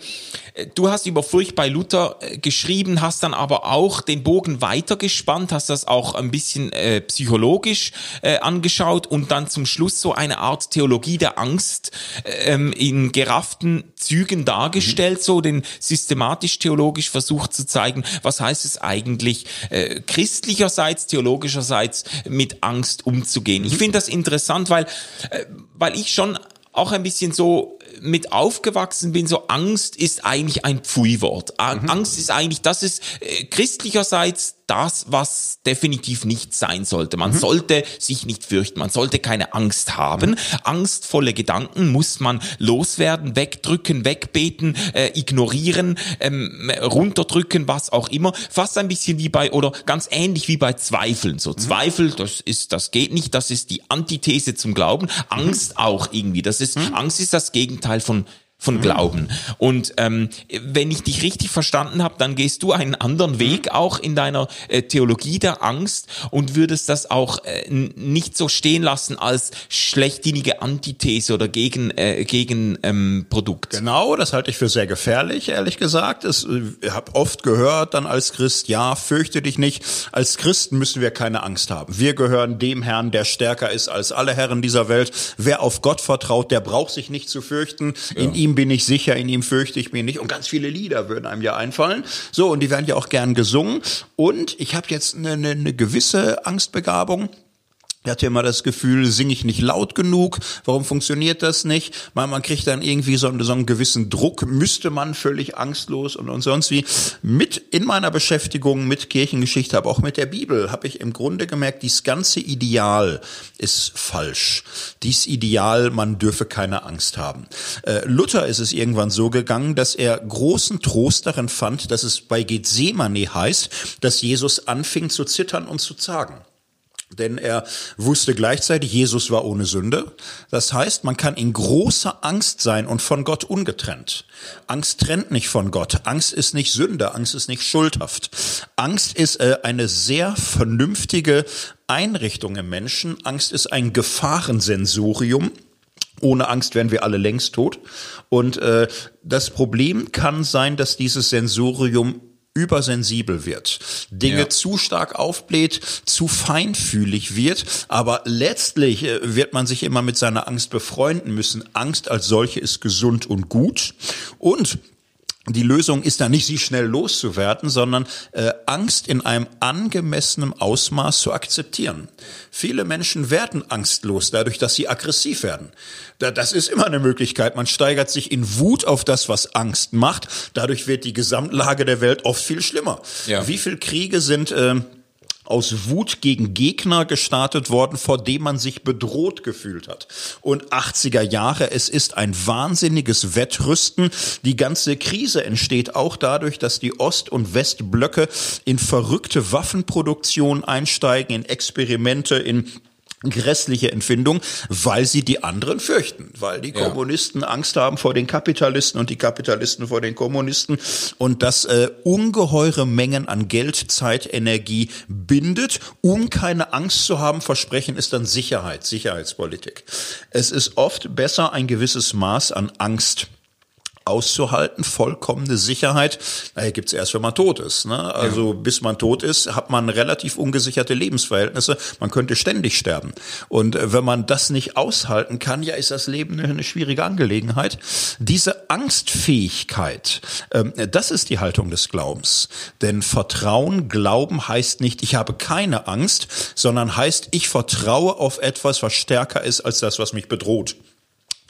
du hast über Furcht bei Luther äh, geschrieben, hast dann aber auch den Bogen weitergespannt, hast das auch ein bisschen äh, psychologisch äh, angeschaut und dann zum Schluss so eine Art Theologie der Angst ähm, in gerafften Zügen dargestellt, mhm. so den systematisch-theologisch versucht zu zeigen, was heißt es eigentlich äh, christlicherseits, theologischerseits mit Angst umzugehen. Ich mhm. finde das interessant, weil, äh, weil ich schon auch ein bisschen so mit aufgewachsen bin, so Angst ist eigentlich ein Pfui-Wort. Mhm. Angst ist eigentlich, das ist äh, christlicherseits das, was definitiv nicht sein sollte. Man mhm. sollte sich nicht fürchten, man sollte keine Angst haben. Mhm. Angstvolle Gedanken muss man loswerden, wegdrücken, wegbeten, äh, ignorieren, ähm, runterdrücken, was auch immer. Fast ein bisschen wie bei, oder ganz ähnlich wie bei Zweifeln. So mhm. Zweifel, das ist, das geht nicht, das ist die Antithese zum Glauben. Mhm. Angst auch irgendwie. Das ist, mhm. Angst ist das Gegenteil von von mhm. Glauben. Und ähm, wenn ich dich richtig verstanden habe, dann gehst du einen anderen mhm. Weg auch in deiner äh, Theologie der Angst und würdest das auch äh, nicht so stehen lassen als schlechtinige Antithese oder gegen äh, gegen ähm, Produkt. Genau, das halte ich für sehr gefährlich, ehrlich gesagt. Es, äh, ich habe oft gehört dann als Christ, ja, fürchte dich nicht. Als Christen müssen wir keine Angst haben. Wir gehören dem Herrn, der stärker ist als alle Herren dieser Welt. Wer auf Gott vertraut, der braucht sich nicht zu fürchten. Ja. In ihm ihm bin ich sicher, in ihm fürchte ich mich nicht. Und ganz viele Lieder würden einem ja einfallen. So, und die werden ja auch gern gesungen. Und ich habe jetzt eine, eine, eine gewisse Angstbegabung. Ich hatte immer das Gefühl, singe ich nicht laut genug? Warum funktioniert das nicht? Man, man kriegt dann irgendwie so, so einen gewissen Druck, müsste man völlig angstlos und, und sonst wie. Mit in meiner Beschäftigung mit Kirchengeschichte, aber auch mit der Bibel, habe ich im Grunde gemerkt, dieses ganze Ideal ist falsch. Dies Ideal, man dürfe keine Angst haben. Äh, Luther ist es irgendwann so gegangen, dass er großen Trost darin fand, dass es bei Gethsemane heißt, dass Jesus anfing zu zittern und zu zagen. Denn er wusste gleichzeitig, Jesus war ohne Sünde. Das heißt, man kann in großer Angst sein und von Gott ungetrennt. Angst trennt nicht von Gott. Angst ist nicht Sünde. Angst ist nicht schuldhaft. Angst ist äh, eine sehr vernünftige Einrichtung im Menschen. Angst ist ein Gefahrensensorium. Ohne Angst wären wir alle längst tot. Und äh, das Problem kann sein, dass dieses Sensorium übersensibel wird, Dinge ja. zu stark aufbläht, zu feinfühlig wird, aber letztlich äh, wird man sich immer mit seiner Angst befreunden müssen. Angst als solche ist gesund und gut und die Lösung ist da nicht, sie schnell loszuwerden, sondern äh, Angst in einem angemessenen Ausmaß zu akzeptieren. Viele Menschen werden angstlos dadurch, dass sie aggressiv werden. Da, das ist immer eine Möglichkeit. Man steigert sich in Wut auf das, was Angst macht. Dadurch wird die Gesamtlage der Welt oft viel schlimmer. Ja. Wie viel Kriege sind äh, aus Wut gegen Gegner gestartet worden, vor dem man sich bedroht gefühlt hat. Und 80er Jahre, es ist ein wahnsinniges Wettrüsten. Die ganze Krise entsteht auch dadurch, dass die Ost- und Westblöcke in verrückte Waffenproduktion einsteigen, in Experimente, in grässliche Empfindung, weil sie die anderen fürchten, weil die ja. Kommunisten Angst haben vor den Kapitalisten und die Kapitalisten vor den Kommunisten und das äh, ungeheure Mengen an Geld, Zeit, Energie bindet, um keine Angst zu haben. Versprechen ist dann Sicherheit, Sicherheitspolitik. Es ist oft besser, ein gewisses Maß an Angst auszuhalten, vollkommene Sicherheit, naja, gibt's erst, wenn man tot ist. Ne? Also ja. bis man tot ist, hat man relativ ungesicherte Lebensverhältnisse. Man könnte ständig sterben. Und äh, wenn man das nicht aushalten kann, ja, ist das Leben eine, schwierige Angelegenheit. Diese Angstfähigkeit, ähm, das ist die Haltung des Glaubens. Denn Vertrauen, Glauben heißt nicht, ich habe keine Angst, sondern heißt, ich vertraue auf etwas, was stärker ist als das, was mich bedroht.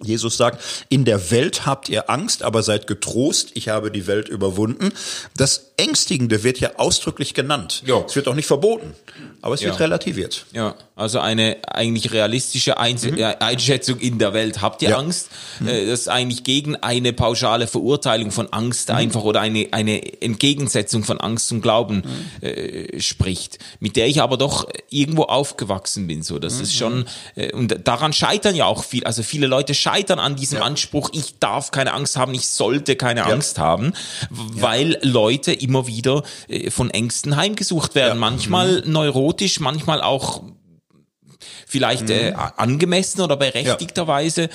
Jesus sagt, in der Welt habt ihr Angst, aber seid getrost, ich habe die Welt überwunden. Das Ängstigende wird ja ausdrücklich genannt. Ja. Es wird auch nicht verboten, aber es ja. wird relativiert. Ja, also eine eigentlich realistische Einz mhm. Einschätzung in der Welt. Habt ihr ja. Angst? Mhm. Äh, das ist eigentlich gegen eine pauschale Verurteilung von Angst mhm. einfach oder eine, eine Entgegensetzung von Angst zum Glauben mhm. äh, spricht, mit der ich aber doch irgendwo aufgewachsen bin. So, das ist schon, äh, und daran scheitern ja auch viel, also viele Leute scheitern an diesem Anspruch, ich darf keine Angst haben, ich sollte keine Angst haben, weil Leute immer wieder äh, von Ängsten heimgesucht werden. Ja. Manchmal mhm. neurotisch, manchmal auch vielleicht mhm. äh, angemessen oder berechtigterweise.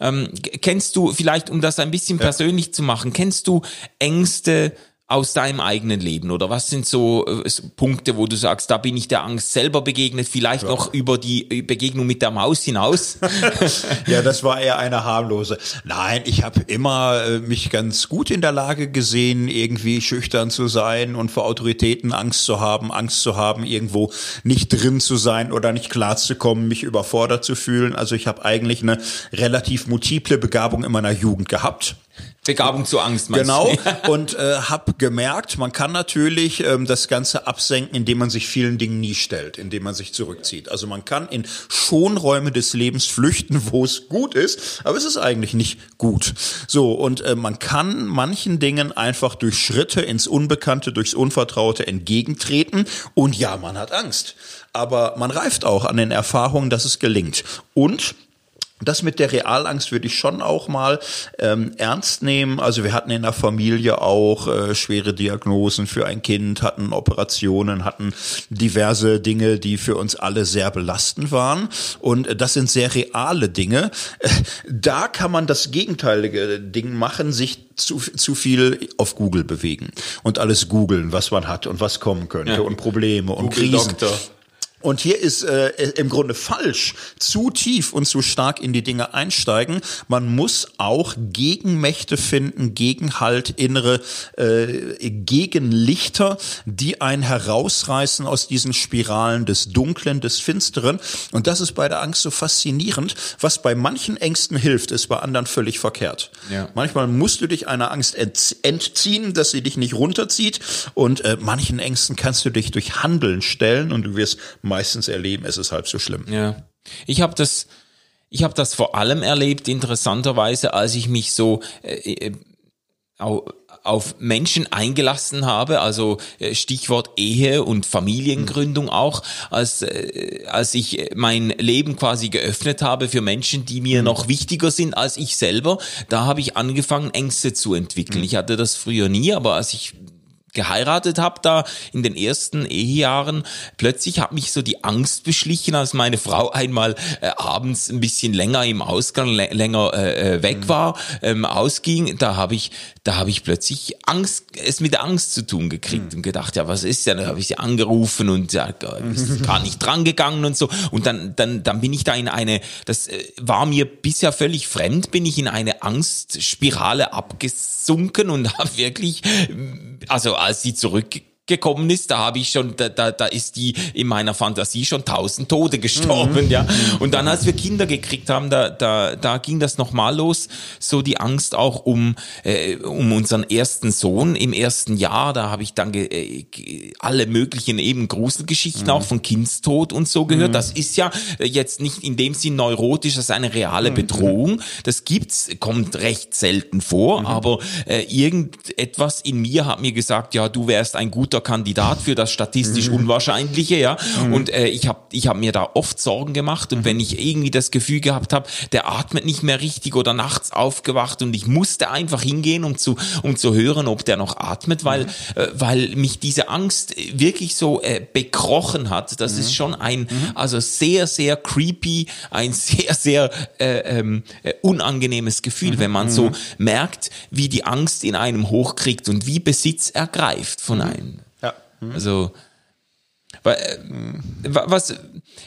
Ähm, kennst du, vielleicht um das ein bisschen persönlich zu machen, kennst du Ängste aus deinem eigenen Leben oder was sind so äh, Punkte, wo du sagst, da bin ich der Angst selber begegnet, vielleicht ja. noch über die äh, Begegnung mit der Maus hinaus? ja, das war eher eine harmlose. Nein, ich habe immer äh, mich ganz gut in der Lage gesehen, irgendwie schüchtern zu sein und vor Autoritäten Angst zu haben, Angst zu haben, irgendwo nicht drin zu sein oder nicht klar zu kommen, mich überfordert zu fühlen. Also ich habe eigentlich eine relativ multiple Begabung in meiner Jugend gehabt. Begabung zu Angst. Genau. und äh, habe gemerkt, man kann natürlich ähm, das Ganze absenken, indem man sich vielen Dingen nie stellt, indem man sich zurückzieht. Also man kann in Schonräume des Lebens flüchten, wo es gut ist, aber es ist eigentlich nicht gut. So und äh, man kann manchen Dingen einfach durch Schritte ins Unbekannte, durchs Unvertraute entgegentreten. Und ja, man hat Angst, aber man reift auch an den Erfahrungen, dass es gelingt. Und das mit der Realangst würde ich schon auch mal ähm, ernst nehmen. Also wir hatten in der Familie auch äh, schwere Diagnosen für ein Kind, hatten Operationen, hatten diverse Dinge, die für uns alle sehr belastend waren. Und das sind sehr reale Dinge. Da kann man das gegenteilige Ding machen, sich zu, zu viel auf Google bewegen und alles googeln, was man hat und was kommen könnte ja. und Probleme und Google Krisen. Doktor. Und hier ist äh, im Grunde falsch, zu tief und zu stark in die Dinge einsteigen. Man muss auch Gegenmächte finden, Gegenhalt, innere äh, Gegenlichter, die einen herausreißen aus diesen Spiralen des Dunklen, des Finsteren. Und das ist bei der Angst so faszinierend. Was bei manchen Ängsten hilft, ist bei anderen völlig verkehrt. Ja. Manchmal musst du dich einer Angst entziehen, dass sie dich nicht runterzieht. Und äh, manchen Ängsten kannst du dich durch Handeln stellen und du wirst meistens erleben, es ist halb so schlimm. Ja. Ich habe das, ich habe das vor allem erlebt, interessanterweise, als ich mich so äh, äh, auf Menschen eingelassen habe, also äh, Stichwort Ehe und Familiengründung auch, als, äh, als ich mein Leben quasi geöffnet habe für Menschen, die mir mhm. noch wichtiger sind als ich selber, da habe ich angefangen, Ängste zu entwickeln. Mhm. Ich hatte das früher nie, aber als ich geheiratet habe da in den ersten Ehejahren, plötzlich hat mich so die Angst beschlichen, als meine Frau einmal äh, abends ein bisschen länger im Ausgang, länger äh, äh, weg mhm. war, ähm, ausging, da habe ich, da habe ich plötzlich Angst, es mit Angst zu tun gekriegt mhm. und gedacht, ja, was ist denn? Da habe ich sie angerufen und ja, ist gar nicht drangegangen und so. Und dann, dann, dann bin ich da in eine, das äh, war mir bisher völlig fremd, bin ich in eine Angstspirale abgesunken und habe wirklich, also als sie zurück gekommen ist, da habe ich schon, da, da, da ist die in meiner Fantasie schon tausend Tode gestorben, mhm. ja. Und dann, als wir Kinder gekriegt haben, da, da, da ging das nochmal los, so die Angst auch um, äh, um unseren ersten Sohn im ersten Jahr, da habe ich dann äh, alle möglichen eben Gruselgeschichten mhm. auch von Kindstod und so gehört. Mhm. Das ist ja jetzt nicht in dem Sinn neurotisch, das ist eine reale mhm. Bedrohung. Das gibt's, kommt recht selten vor, mhm. aber äh, irgendetwas in mir hat mir gesagt, ja, du wärst ein guter guter Kandidat für das statistisch mhm. Unwahrscheinliche, ja. Mhm. Und äh, ich habe ich hab mir da oft Sorgen gemacht und mhm. wenn ich irgendwie das Gefühl gehabt habe, der atmet nicht mehr richtig oder nachts aufgewacht und ich musste einfach hingehen, um zu um zu hören, ob der noch atmet, weil mhm. äh, weil mich diese Angst wirklich so äh, bekrochen hat. Das ist schon ein also sehr sehr creepy, ein sehr sehr äh, ähm, äh, unangenehmes Gefühl, wenn man so merkt, wie die Angst in einem hochkriegt und wie Besitz ergreift von einem. Mhm. Also, äh, was,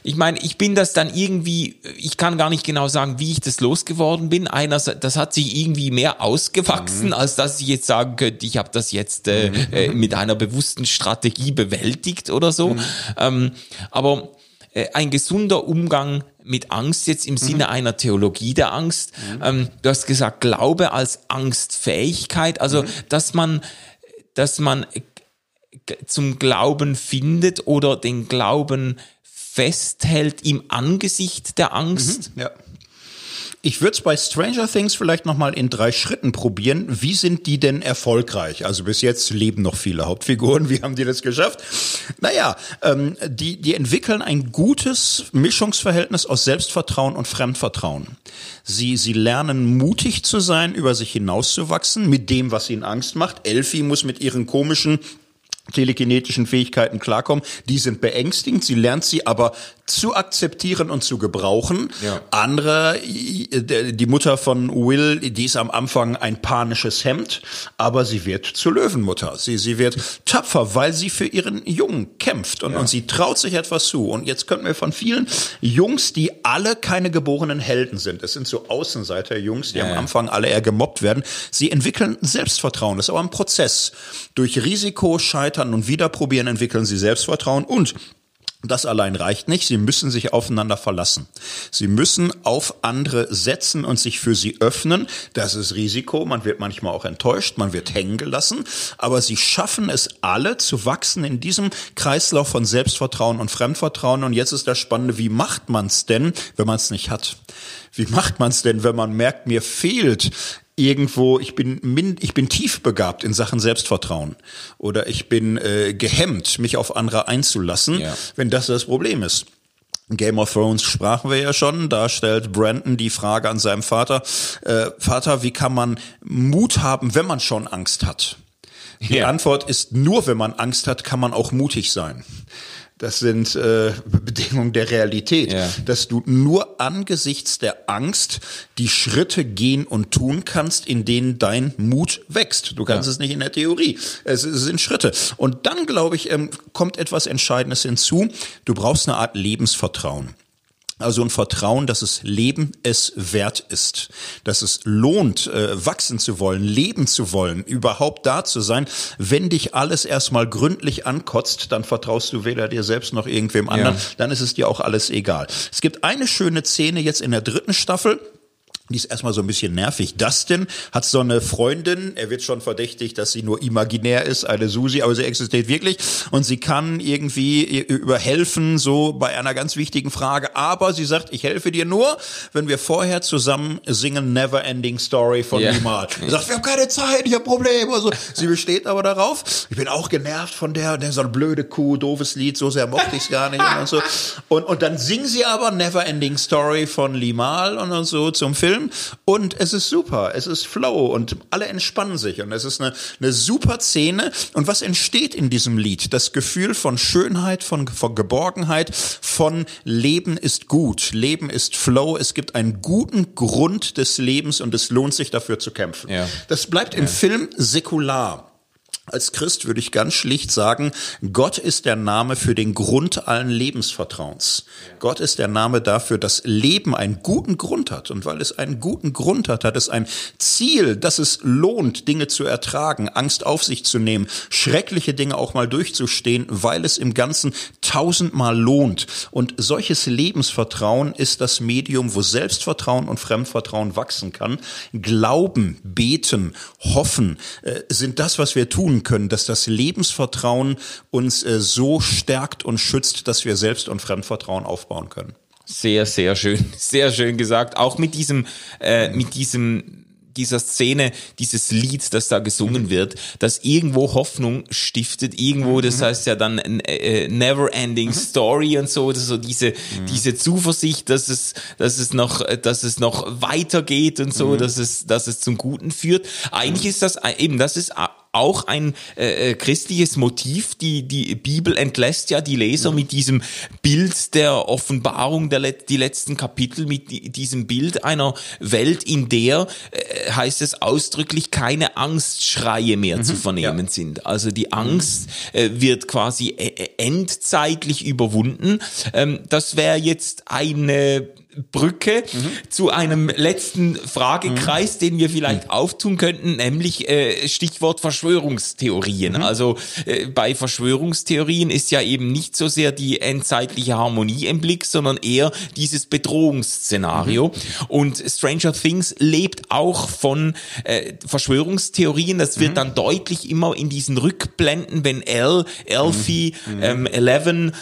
ich meine, ich bin das dann irgendwie, ich kann gar nicht genau sagen, wie ich das losgeworden bin. Einerseits, das hat sich irgendwie mehr ausgewachsen, mhm. als dass ich jetzt sagen könnte, ich habe das jetzt äh, mhm. äh, mit einer bewussten Strategie bewältigt oder so. Mhm. Ähm, aber äh, ein gesunder Umgang mit Angst jetzt im Sinne mhm. einer Theologie der Angst. Mhm. Ähm, du hast gesagt, Glaube als Angstfähigkeit, also dass man, dass man zum Glauben findet oder den Glauben festhält im Angesicht der Angst. Mhm, ja. Ich würde es bei Stranger Things vielleicht nochmal in drei Schritten probieren. Wie sind die denn erfolgreich? Also bis jetzt leben noch viele Hauptfiguren. Wie haben die das geschafft? Naja, ähm, die, die entwickeln ein gutes Mischungsverhältnis aus Selbstvertrauen und Fremdvertrauen. Sie, sie lernen mutig zu sein, über sich hinauszuwachsen mit dem, was ihnen Angst macht. Elfie muss mit ihren komischen telekinetischen Fähigkeiten klarkommen, die sind beängstigend. Sie lernt sie aber zu akzeptieren und zu gebrauchen. Ja. Andere, die Mutter von Will, die ist am Anfang ein panisches Hemd, aber sie wird zur Löwenmutter. Sie, sie wird tapfer, weil sie für ihren Jungen kämpft und, und sie traut sich etwas zu. Und jetzt könnten wir von vielen Jungs, die alle keine geborenen Helden sind, es sind so Außenseiter-Jungs, die Ja, am ja. Anfang alle eher gemobbt werden, sie entwickeln Selbstvertrauen. Das ist aber ein Prozess. Durch Risiko, Scheitern und Wiederprobieren entwickeln sie Selbstvertrauen und das allein reicht nicht. Sie müssen sich aufeinander verlassen. Sie müssen auf andere setzen und sich für sie öffnen. Das ist Risiko. Man wird manchmal auch enttäuscht. Man wird hängen gelassen. Aber sie schaffen es alle zu wachsen in diesem Kreislauf von Selbstvertrauen und Fremdvertrauen. Und jetzt ist das Spannende. Wie macht man es denn, wenn man es nicht hat? Wie macht man es denn, wenn man merkt, mir fehlt irgendwo, ich bin min, ich bin tief begabt in Sachen Selbstvertrauen oder ich bin äh, gehemmt, mich auf andere einzulassen, Ja. wenn das das Problem ist. Game of Thrones sprachen wir ja schon. Da stellt Brandon die Frage an seinem Vater: äh, Vater, wie kann man Mut haben, wenn man schon Angst hat? Die Ja. Antwort ist: Nur wenn man Angst hat, kann man auch mutig sein. Das sind äh, Bedingungen der Realität, Ja. dass du nur angesichts der Angst die Schritte gehen und tun kannst, in denen dein Mut wächst. Du kannst es nicht in der Theorie. Es, es sind Schritte. Und dann, glaube ich, ähm, kommt etwas Entscheidendes hinzu. Du brauchst eine Art Lebensvertrauen. Also ein Vertrauen, dass es Leben es wert ist, dass es lohnt, äh, wachsen zu wollen, leben zu wollen, überhaupt da zu sein. Wenn dich alles erstmal gründlich ankotzt, dann vertraust du weder dir selbst noch irgendwem anderen, dann ist es dir auch alles egal. Es gibt eine schöne Szene jetzt in der dritten Staffel. Die ist erstmal so ein bisschen nervig. Dustin hat so eine Freundin, er wird schon verdächtig, dass sie nur imaginär ist, eine Susi, aber sie existiert wirklich und sie kann irgendwie überhelfen, so bei einer ganz wichtigen Frage. Aber sie sagt, ich helfe dir nur, wenn wir vorher zusammen singen Never Ending Story von Ja. Limal. Sie sagt, wir haben keine Zeit, ich habe Probleme. Also, sie besteht aber darauf. Ich bin auch genervt von der, der so eine blöde Kuh, doofes Lied, so sehr mochte ich es gar nicht und so. Und, und dann singen sie aber Never Ending Story von Limal und so zum Film. Und es ist super, es ist Flow und alle entspannen sich und es ist eine, eine super Szene. Und was entsteht in diesem Lied? Das Gefühl von Schönheit, von, von Geborgenheit, von Leben ist gut, Leben ist Flow. Es gibt einen guten Grund des Lebens und es lohnt sich dafür zu kämpfen. Ja. Das bleibt im Film säkular. Als Christ würde ich ganz schlicht sagen, Gott ist der Name für den Grund allen Lebensvertrauens. Gott ist der Name dafür, dass Leben einen guten Grund hat. Und weil es einen guten Grund hat, hat es ein Ziel, dass es lohnt, Dinge zu ertragen, Angst auf sich zu nehmen, schreckliche Dinge auch mal durchzustehen, weil es im Ganzen tausendmal lohnt. Und solches Lebensvertrauen ist das Medium, wo Selbstvertrauen und Fremdvertrauen wachsen kann. Glauben, beten, hoffen äh, sind das, was wir tun können, dass das Lebensvertrauen uns äh, so stärkt und schützt, dass wir Selbst- und Fremdvertrauen aufbauen können. Sehr, sehr schön, sehr schön gesagt. Auch mit diesem, äh, mit diesem dieser Szene, dieses Lied, das da gesungen wird, das irgendwo Hoffnung stiftet, irgendwo, das heißt ja dann äh, Never Ending Story und so, so diese diese Zuversicht, dass es dass es noch dass es noch weitergeht und so, dass es dass es zum Guten führt. Eigentlich ist das äh, eben, das ist auch ein äh, äh, christliches Motiv. Die, die Bibel entlässt ja die Leser mit diesem Bild der Offenbarung, der Let die letzten Kapitel, mit di diesem Bild einer Welt, in der, äh, heißt es ausdrücklich, keine Angstschreie mehr zu vernehmen sind. Also die Angst äh, wird quasi äh, äh, endzeitlich überwunden. Ähm, das wäre jetzt eine Brücke zu einem letzten Fragekreis, den wir vielleicht auftun könnten, nämlich äh, Stichwort Verschwörungstheorien. Also äh, bei Verschwörungstheorien ist ja eben nicht so sehr die endzeitliche Harmonie im Blick, sondern eher dieses Bedrohungsszenario. Und Stranger Things lebt auch von äh, Verschwörungstheorien. Das wird dann deutlich immer in diesen Rückblenden, wenn Elle, Elfie, ähm, Eleven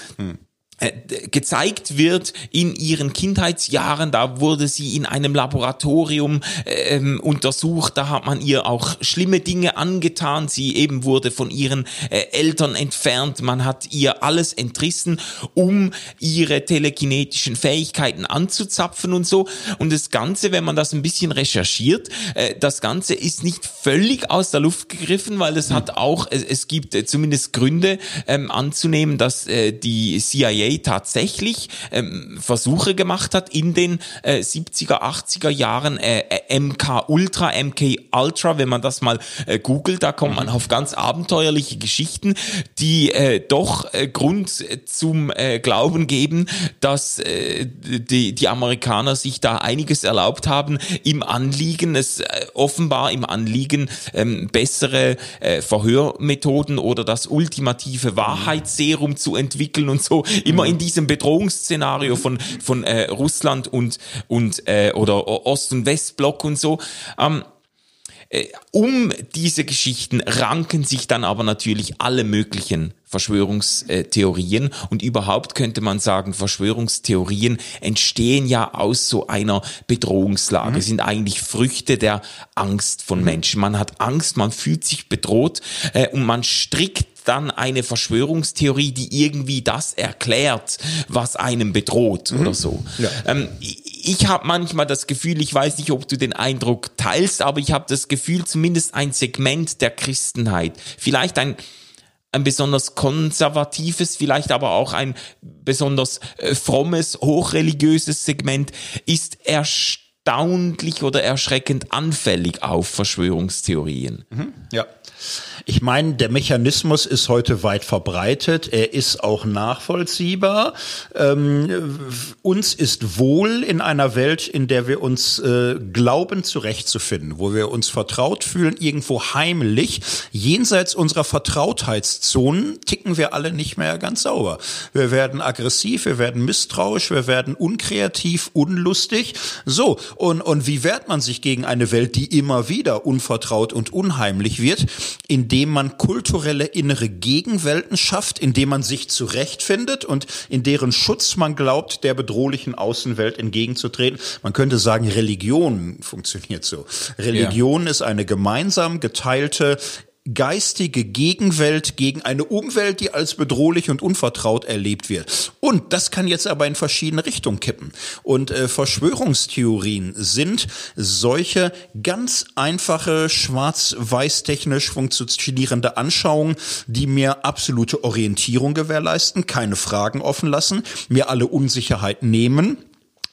gezeigt wird in ihren Kindheitsjahren. Da wurde sie in einem Laboratorium ähm, untersucht. Da hat man ihr auch schlimme Dinge angetan. Sie eben wurde von ihren äh, Eltern entfernt. Man hat ihr alles entrissen, um ihre telekinetischen Fähigkeiten anzuzapfen und so. Und das Ganze, wenn man das ein bisschen recherchiert, äh, das Ganze ist nicht völlig aus der Luft gegriffen, weil es hat auch, es, es gibt äh, zumindest Gründe ähm, anzunehmen, dass äh, die CIA tatsächlich ähm, Versuche gemacht hat in den äh, 70er, 80er Jahren äh, äh MK Ultra, MK Ultra, wenn man das mal äh, googelt, da kommt man mhm. auf ganz abenteuerliche Geschichten, die äh, doch äh, Grund zum äh, Glauben geben, dass äh, die, die Amerikaner sich da einiges erlaubt haben im Anliegen, es äh, offenbar im Anliegen ähm, bessere äh, Verhörmethoden oder das ultimative Wahrheitsserum zu entwickeln und so immer in diesem Bedrohungsszenario von, von äh, Russland und, und äh, oder Ost- und Westblock und so. Ähm, äh, um diese Geschichten ranken sich dann aber natürlich alle möglichen Verschwörungstheorien und überhaupt könnte man sagen, Verschwörungstheorien entstehen ja aus so einer Bedrohungslage, mhm. sind eigentlich Früchte der Angst von mhm. Menschen. Man hat Angst, man fühlt sich bedroht äh, und man strickt dann eine Verschwörungstheorie, die irgendwie das erklärt, was einem bedroht mhm. oder so. Ja. Ähm, ich habe manchmal das Gefühl, ich weiß nicht, ob du den Eindruck teilst, aber ich habe das Gefühl, zumindest ein Segment der Christenheit, vielleicht ein ein besonders konservatives, vielleicht aber auch ein besonders äh, frommes, hochreligiöses Segment ist erstaunlich oder erschreckend anfällig auf Verschwörungstheorien. Mhm, ja. Ich meine, der Mechanismus ist heute weit verbreitet. Er ist auch nachvollziehbar. Ähm, uns ist wohl in einer Welt, in der wir uns äh, glauben, zurechtzufinden, wo wir uns vertraut fühlen, irgendwo heimlich. Jenseits unserer Vertrautheitszonen ticken wir alle nicht mehr ganz sauber. Wir werden aggressiv, wir werden misstrauisch, wir werden unkreativ, unlustig. So, und, und wie wehrt man sich gegen eine Welt, die immer wieder unvertraut und unheimlich wird? Indem man kulturelle innere Gegenwelten schafft, indem man sich zurechtfindet und in deren Schutz man glaubt, der bedrohlichen Außenwelt entgegenzutreten. Man könnte sagen, Religion funktioniert so. Religion ja. ist eine gemeinsam geteilte geistige Gegenwelt gegen eine Umwelt, die als bedrohlich und unvertraut erlebt wird. Und das kann jetzt aber in verschiedene Richtungen kippen. Und äh, Verschwörungstheorien sind solche ganz einfache, schwarz-weiß technisch funktionierende Anschauungen, die mir absolute Orientierung gewährleisten, keine Fragen offen lassen, mir alle Unsicherheit nehmen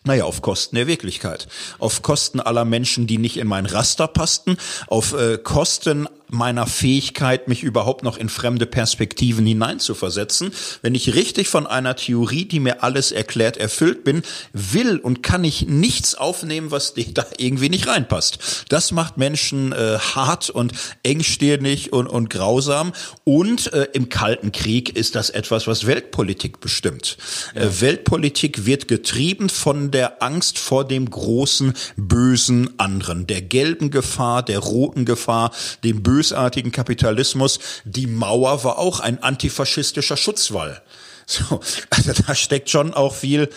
naja, auf Kosten der Wirklichkeit. Auf Kosten aller Menschen, die nicht in mein Raster passten. Auf äh, Kosten meiner Fähigkeit, mich überhaupt noch in fremde Perspektiven hineinzuversetzen. Wenn ich richtig von einer Theorie, die mir alles erklärt, erfüllt bin, will und kann ich nichts aufnehmen, was da irgendwie nicht reinpasst. Das macht Menschen äh, hart und engstirnig und, und grausam. Und äh, im Kalten Krieg ist das etwas, was Weltpolitik bestimmt. Ja. Äh, Weltpolitik wird getrieben von der Angst vor dem großen, bösen anderen, der gelben Gefahr, der roten Gefahr, dem bösen bösartigen Kapitalismus, die Mauer war auch ein antifaschistischer Schutzwall. So, also da steckt schon auch viel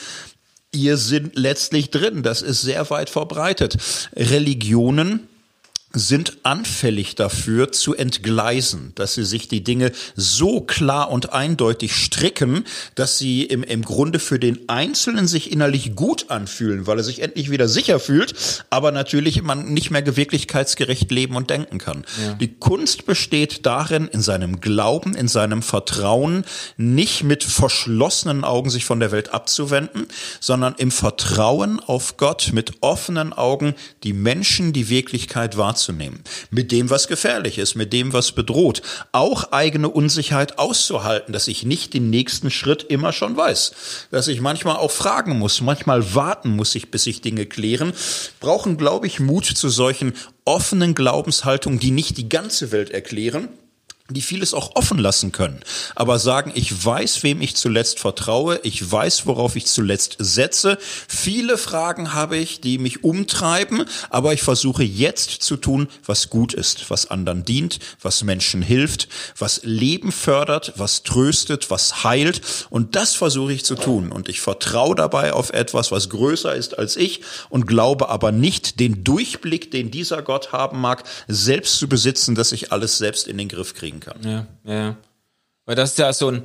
ihr sind letztlich drin. Das ist sehr weit verbreitet. Religionen sind anfällig dafür zu entgleisen, dass sie sich die Dinge so klar und eindeutig stricken, dass sie im, im Grunde für den Einzelnen sich innerlich gut anfühlen, weil er sich endlich wieder sicher fühlt, aber natürlich man nicht mehr wirklichkeitsgerecht leben und denken kann. Ja. Die Kunst besteht darin, in seinem Glauben, in seinem Vertrauen nicht mit verschlossenen Augen sich von der Welt abzuwenden, sondern im Vertrauen auf Gott mit offenen Augen die Menschen, die Wirklichkeit wahrzunehmen wahrzunehmen. Mit dem, was gefährlich ist, mit dem, was bedroht. Auch eigene Unsicherheit auszuhalten, dass ich nicht den nächsten Schritt immer schon weiß. Dass ich manchmal auch fragen muss, manchmal warten muss ich, bis sich Dinge klären. Brauchen, glaube ich, Mut zu solchen offenen Glaubenshaltungen, die nicht die ganze Welt erklären, die vieles auch offen lassen können, aber sagen, ich weiß, wem ich zuletzt vertraue, ich weiß, worauf ich zuletzt setze. Viele Fragen habe ich, die mich umtreiben, aber ich versuche jetzt zu tun, was gut ist, was anderen dient, was Menschen hilft, was Leben fördert, was tröstet, was heilt und das versuche ich zu tun und ich vertraue dabei auf etwas, was größer ist als ich und glaube aber nicht den Durchblick, den dieser Gott haben mag, selbst zu besitzen, dass ich alles selbst in den Griff kriegen kann. Ja, ja. Weil das ist ja so ein,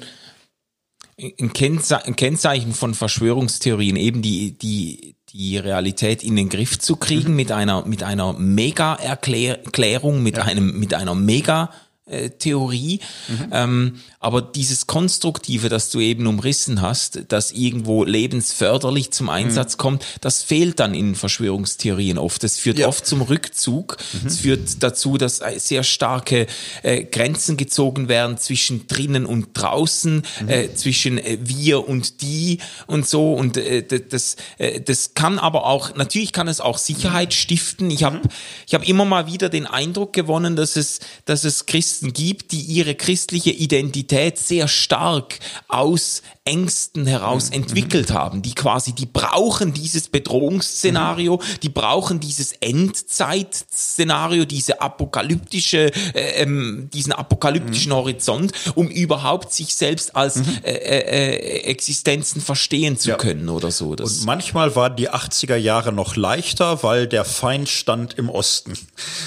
ein, Kennze ein Kennzeichen von Verschwörungstheorien, eben die, die, die Realität in den Griff zu kriegen mhm. mit einer, mit einer Mega-Erklärung, mit ja. einem, mit einer Mega- äh, Theorie. Mhm. Ähm, aber dieses Konstruktive, das du eben umrissen hast, das irgendwo lebensförderlich zum Einsatz mhm. kommt, das fehlt dann in Verschwörungstheorien oft. Das führt ja. oft zum Rückzug. Mhm. Es führt dazu, dass sehr starke äh, Grenzen gezogen werden zwischen drinnen und draußen, mhm. äh, zwischen äh, wir und die und so. Und äh, das, äh, das kann aber auch, natürlich kann es auch Sicherheit stiften. Ich habe mhm. ich hab immer mal wieder den Eindruck gewonnen, dass es, dass es Christen Christen gibt, die ihre christliche Identität sehr stark aus Ängsten heraus mhm. entwickelt haben, die quasi, die brauchen dieses Bedrohungsszenario, mhm. die brauchen dieses Endzeitszenario, diese apokalyptische, äh, ähm, diesen apokalyptischen mhm. Horizont, um überhaupt sich selbst als mhm. äh, äh, Existenzen verstehen zu ja. können oder so. Das Und manchmal waren die 80er Jahre noch leichter, weil der Feind stand im Osten.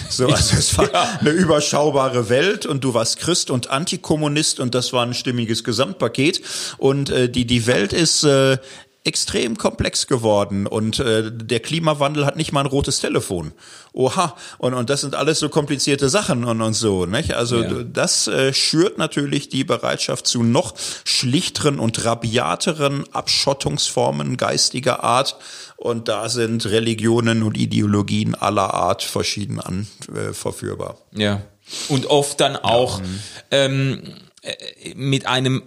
So, also es war ja. eine überschaubare Welt und du warst Christ und Antikommunist und das war ein stimmiges Gesamtpaket und äh, die, die Welt ist äh, extrem komplex geworden und äh, der Klimawandel hat nicht mal ein rotes Telefon. Oha, und, und das sind alles so komplizierte Sachen und, und so. Nicht? Also ja. das äh, schürt natürlich die Bereitschaft zu noch schlichteren und rabiateren Abschottungsformen geistiger Art. Und da sind Religionen und Ideologien aller Art verschieden an, äh, verführbar. Ja. Und oft dann auch ja. ähm, äh, mit einem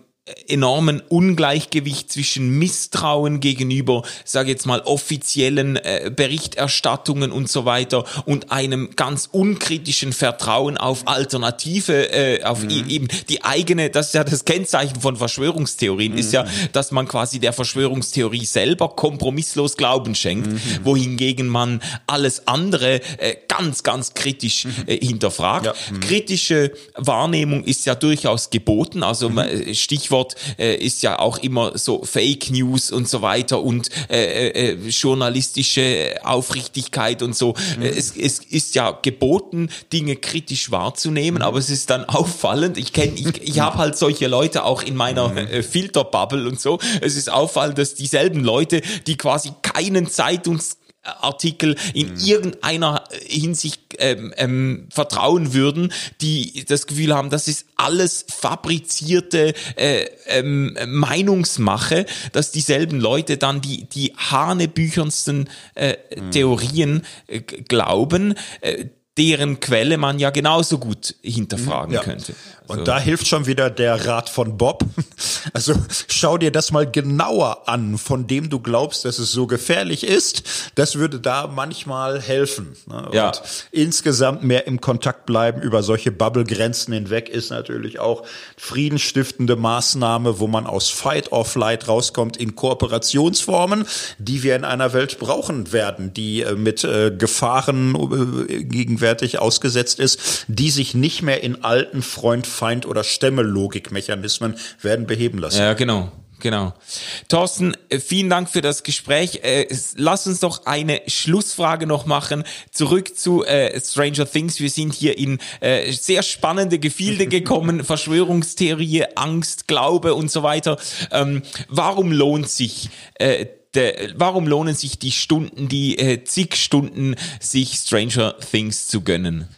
enormen Ungleichgewicht zwischen Misstrauen gegenüber, sage jetzt mal, offiziellen äh, Berichterstattungen und so weiter und einem ganz unkritischen Vertrauen auf Alternative, äh, auf mhm. eben die eigene, das ist ja das Kennzeichen von Verschwörungstheorien, mhm. ist ja, mhm. dass man quasi der Verschwörungstheorie selber kompromisslos Glauben schenkt, mhm. wohingegen man alles andere äh, ganz, ganz kritisch mhm. äh, hinterfragt. Ja. Mhm. Kritische Wahrnehmung ist ja durchaus geboten, also Stichwort Stichwort äh, ist ja auch immer so Fake News und so weiter und äh, äh, äh journalistische Aufrichtigkeit und so. Mhm. Äh, es, es ist ja geboten, Dinge kritisch wahrzunehmen, mhm. aber es ist dann auffallend. Ich kenne, ich, ich habe halt solche Leute auch in meiner mhm. äh, Filterbubble und so. Es ist auffallend, dass dieselben Leute, die quasi keinen Zeitungs Artikel in mhm. irgendeiner Hinsicht ähm, ähm, vertrauen würden, die das Gefühl haben, das ist alles fabrizierte äh, ähm, Meinungsmache, dass dieselben Leute dann die die hanebüchernsten äh, mhm. Theorien äh, glauben. Äh, deren Quelle man ja genauso gut hinterfragen ja. könnte. Und so. da hilft schon wieder der Rat von Bob. Also schau dir das mal genauer an, von dem du glaubst, dass es so gefährlich ist. Das würde da manchmal helfen. Ne? Und ja. insgesamt mehr im Kontakt bleiben über solche Bubble-Grenzen hinweg ist natürlich auch friedensstiftende Maßnahme, wo man aus Fight or Flight rauskommt in Kooperationsformen, die wir in einer Welt brauchen werden, die äh, mit äh, Gefahren äh, gegenwärtig ausgesetzt ist, die sich nicht mehr in alten Freund Feind- oder Stämme-Logikmechanismen werden beheben lassen. Ja, genau. Genau. Thorsten, äh, vielen Dank für das Gespräch. Äh, lass uns doch eine Schlussfrage noch machen. Zurück zu äh, Stranger Things. Wir sind hier in äh, sehr spannende Gefilde gekommen. Verschwörungstheorie, Angst, Glaube und so weiter. Ähm, warum lohnt sich äh, de, warum lohnen sich die Stunden, die äh, zig Stunden, sich Stranger Things zu gönnen?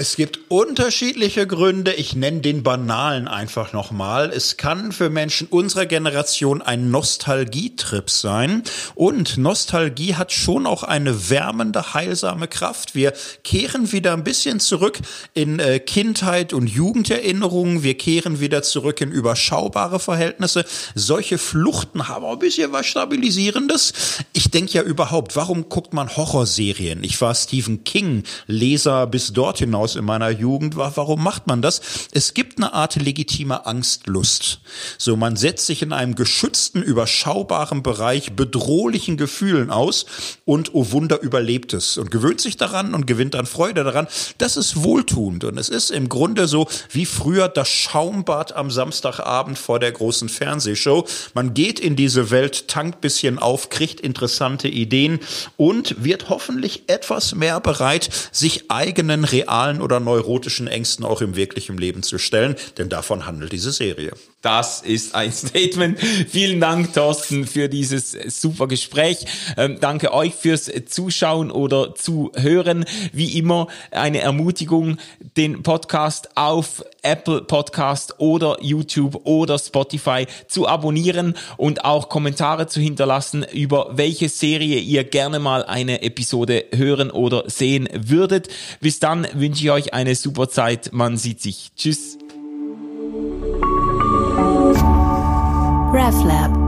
Es gibt unterschiedliche Gründe. Ich nenne den banalen einfach nochmal. Es kann für Menschen unserer Generation ein Nostalgietrip sein. Und Nostalgie hat schon auch eine wärmende, heilsame Kraft. Wir kehren wieder ein bisschen zurück in äh, Kindheit und Jugenderinnerungen. Wir kehren wieder zurück in überschaubare Verhältnisse. Solche Fluchten haben auch ein bisschen was Stabilisierendes. Ich denke ja überhaupt, warum guckt man Horrorserien? Ich war Stephen King Leser bis dort hinaus aus in meiner Jugend. Warum macht man das? Es gibt eine Art legitime Angstlust. So, man setzt sich in einem geschützten, überschaubaren Bereich bedrohlichen Gefühlen aus und, oh Wunder, überlebt es und gewöhnt sich daran und gewinnt dann Freude daran. Das ist wohltuend und es ist im Grunde so wie früher das Schaumbad am Samstagabend vor der großen Fernsehshow. Man geht in diese Welt, tankt bisschen auf, kriegt interessante Ideen und wird hoffentlich etwas mehr bereit, sich eigenen realen oder neurotischen Ängsten auch im wirklichen Leben zu stellen, denn davon handelt diese Serie. Das ist ein Statement. Vielen Dank, Thorsten, für dieses super Gespräch. Ähm, danke euch fürs Zuschauen oder Zuhören. Wie immer eine Ermutigung, den Podcast auf Apple Podcast oder YouTube oder Spotify zu abonnieren und auch Kommentare zu hinterlassen, über welche Serie ihr gerne mal eine Episode hören oder sehen würdet. Bis dann wünsche ich euch eine super Zeit. Man sieht sich. Tschüss. RefLab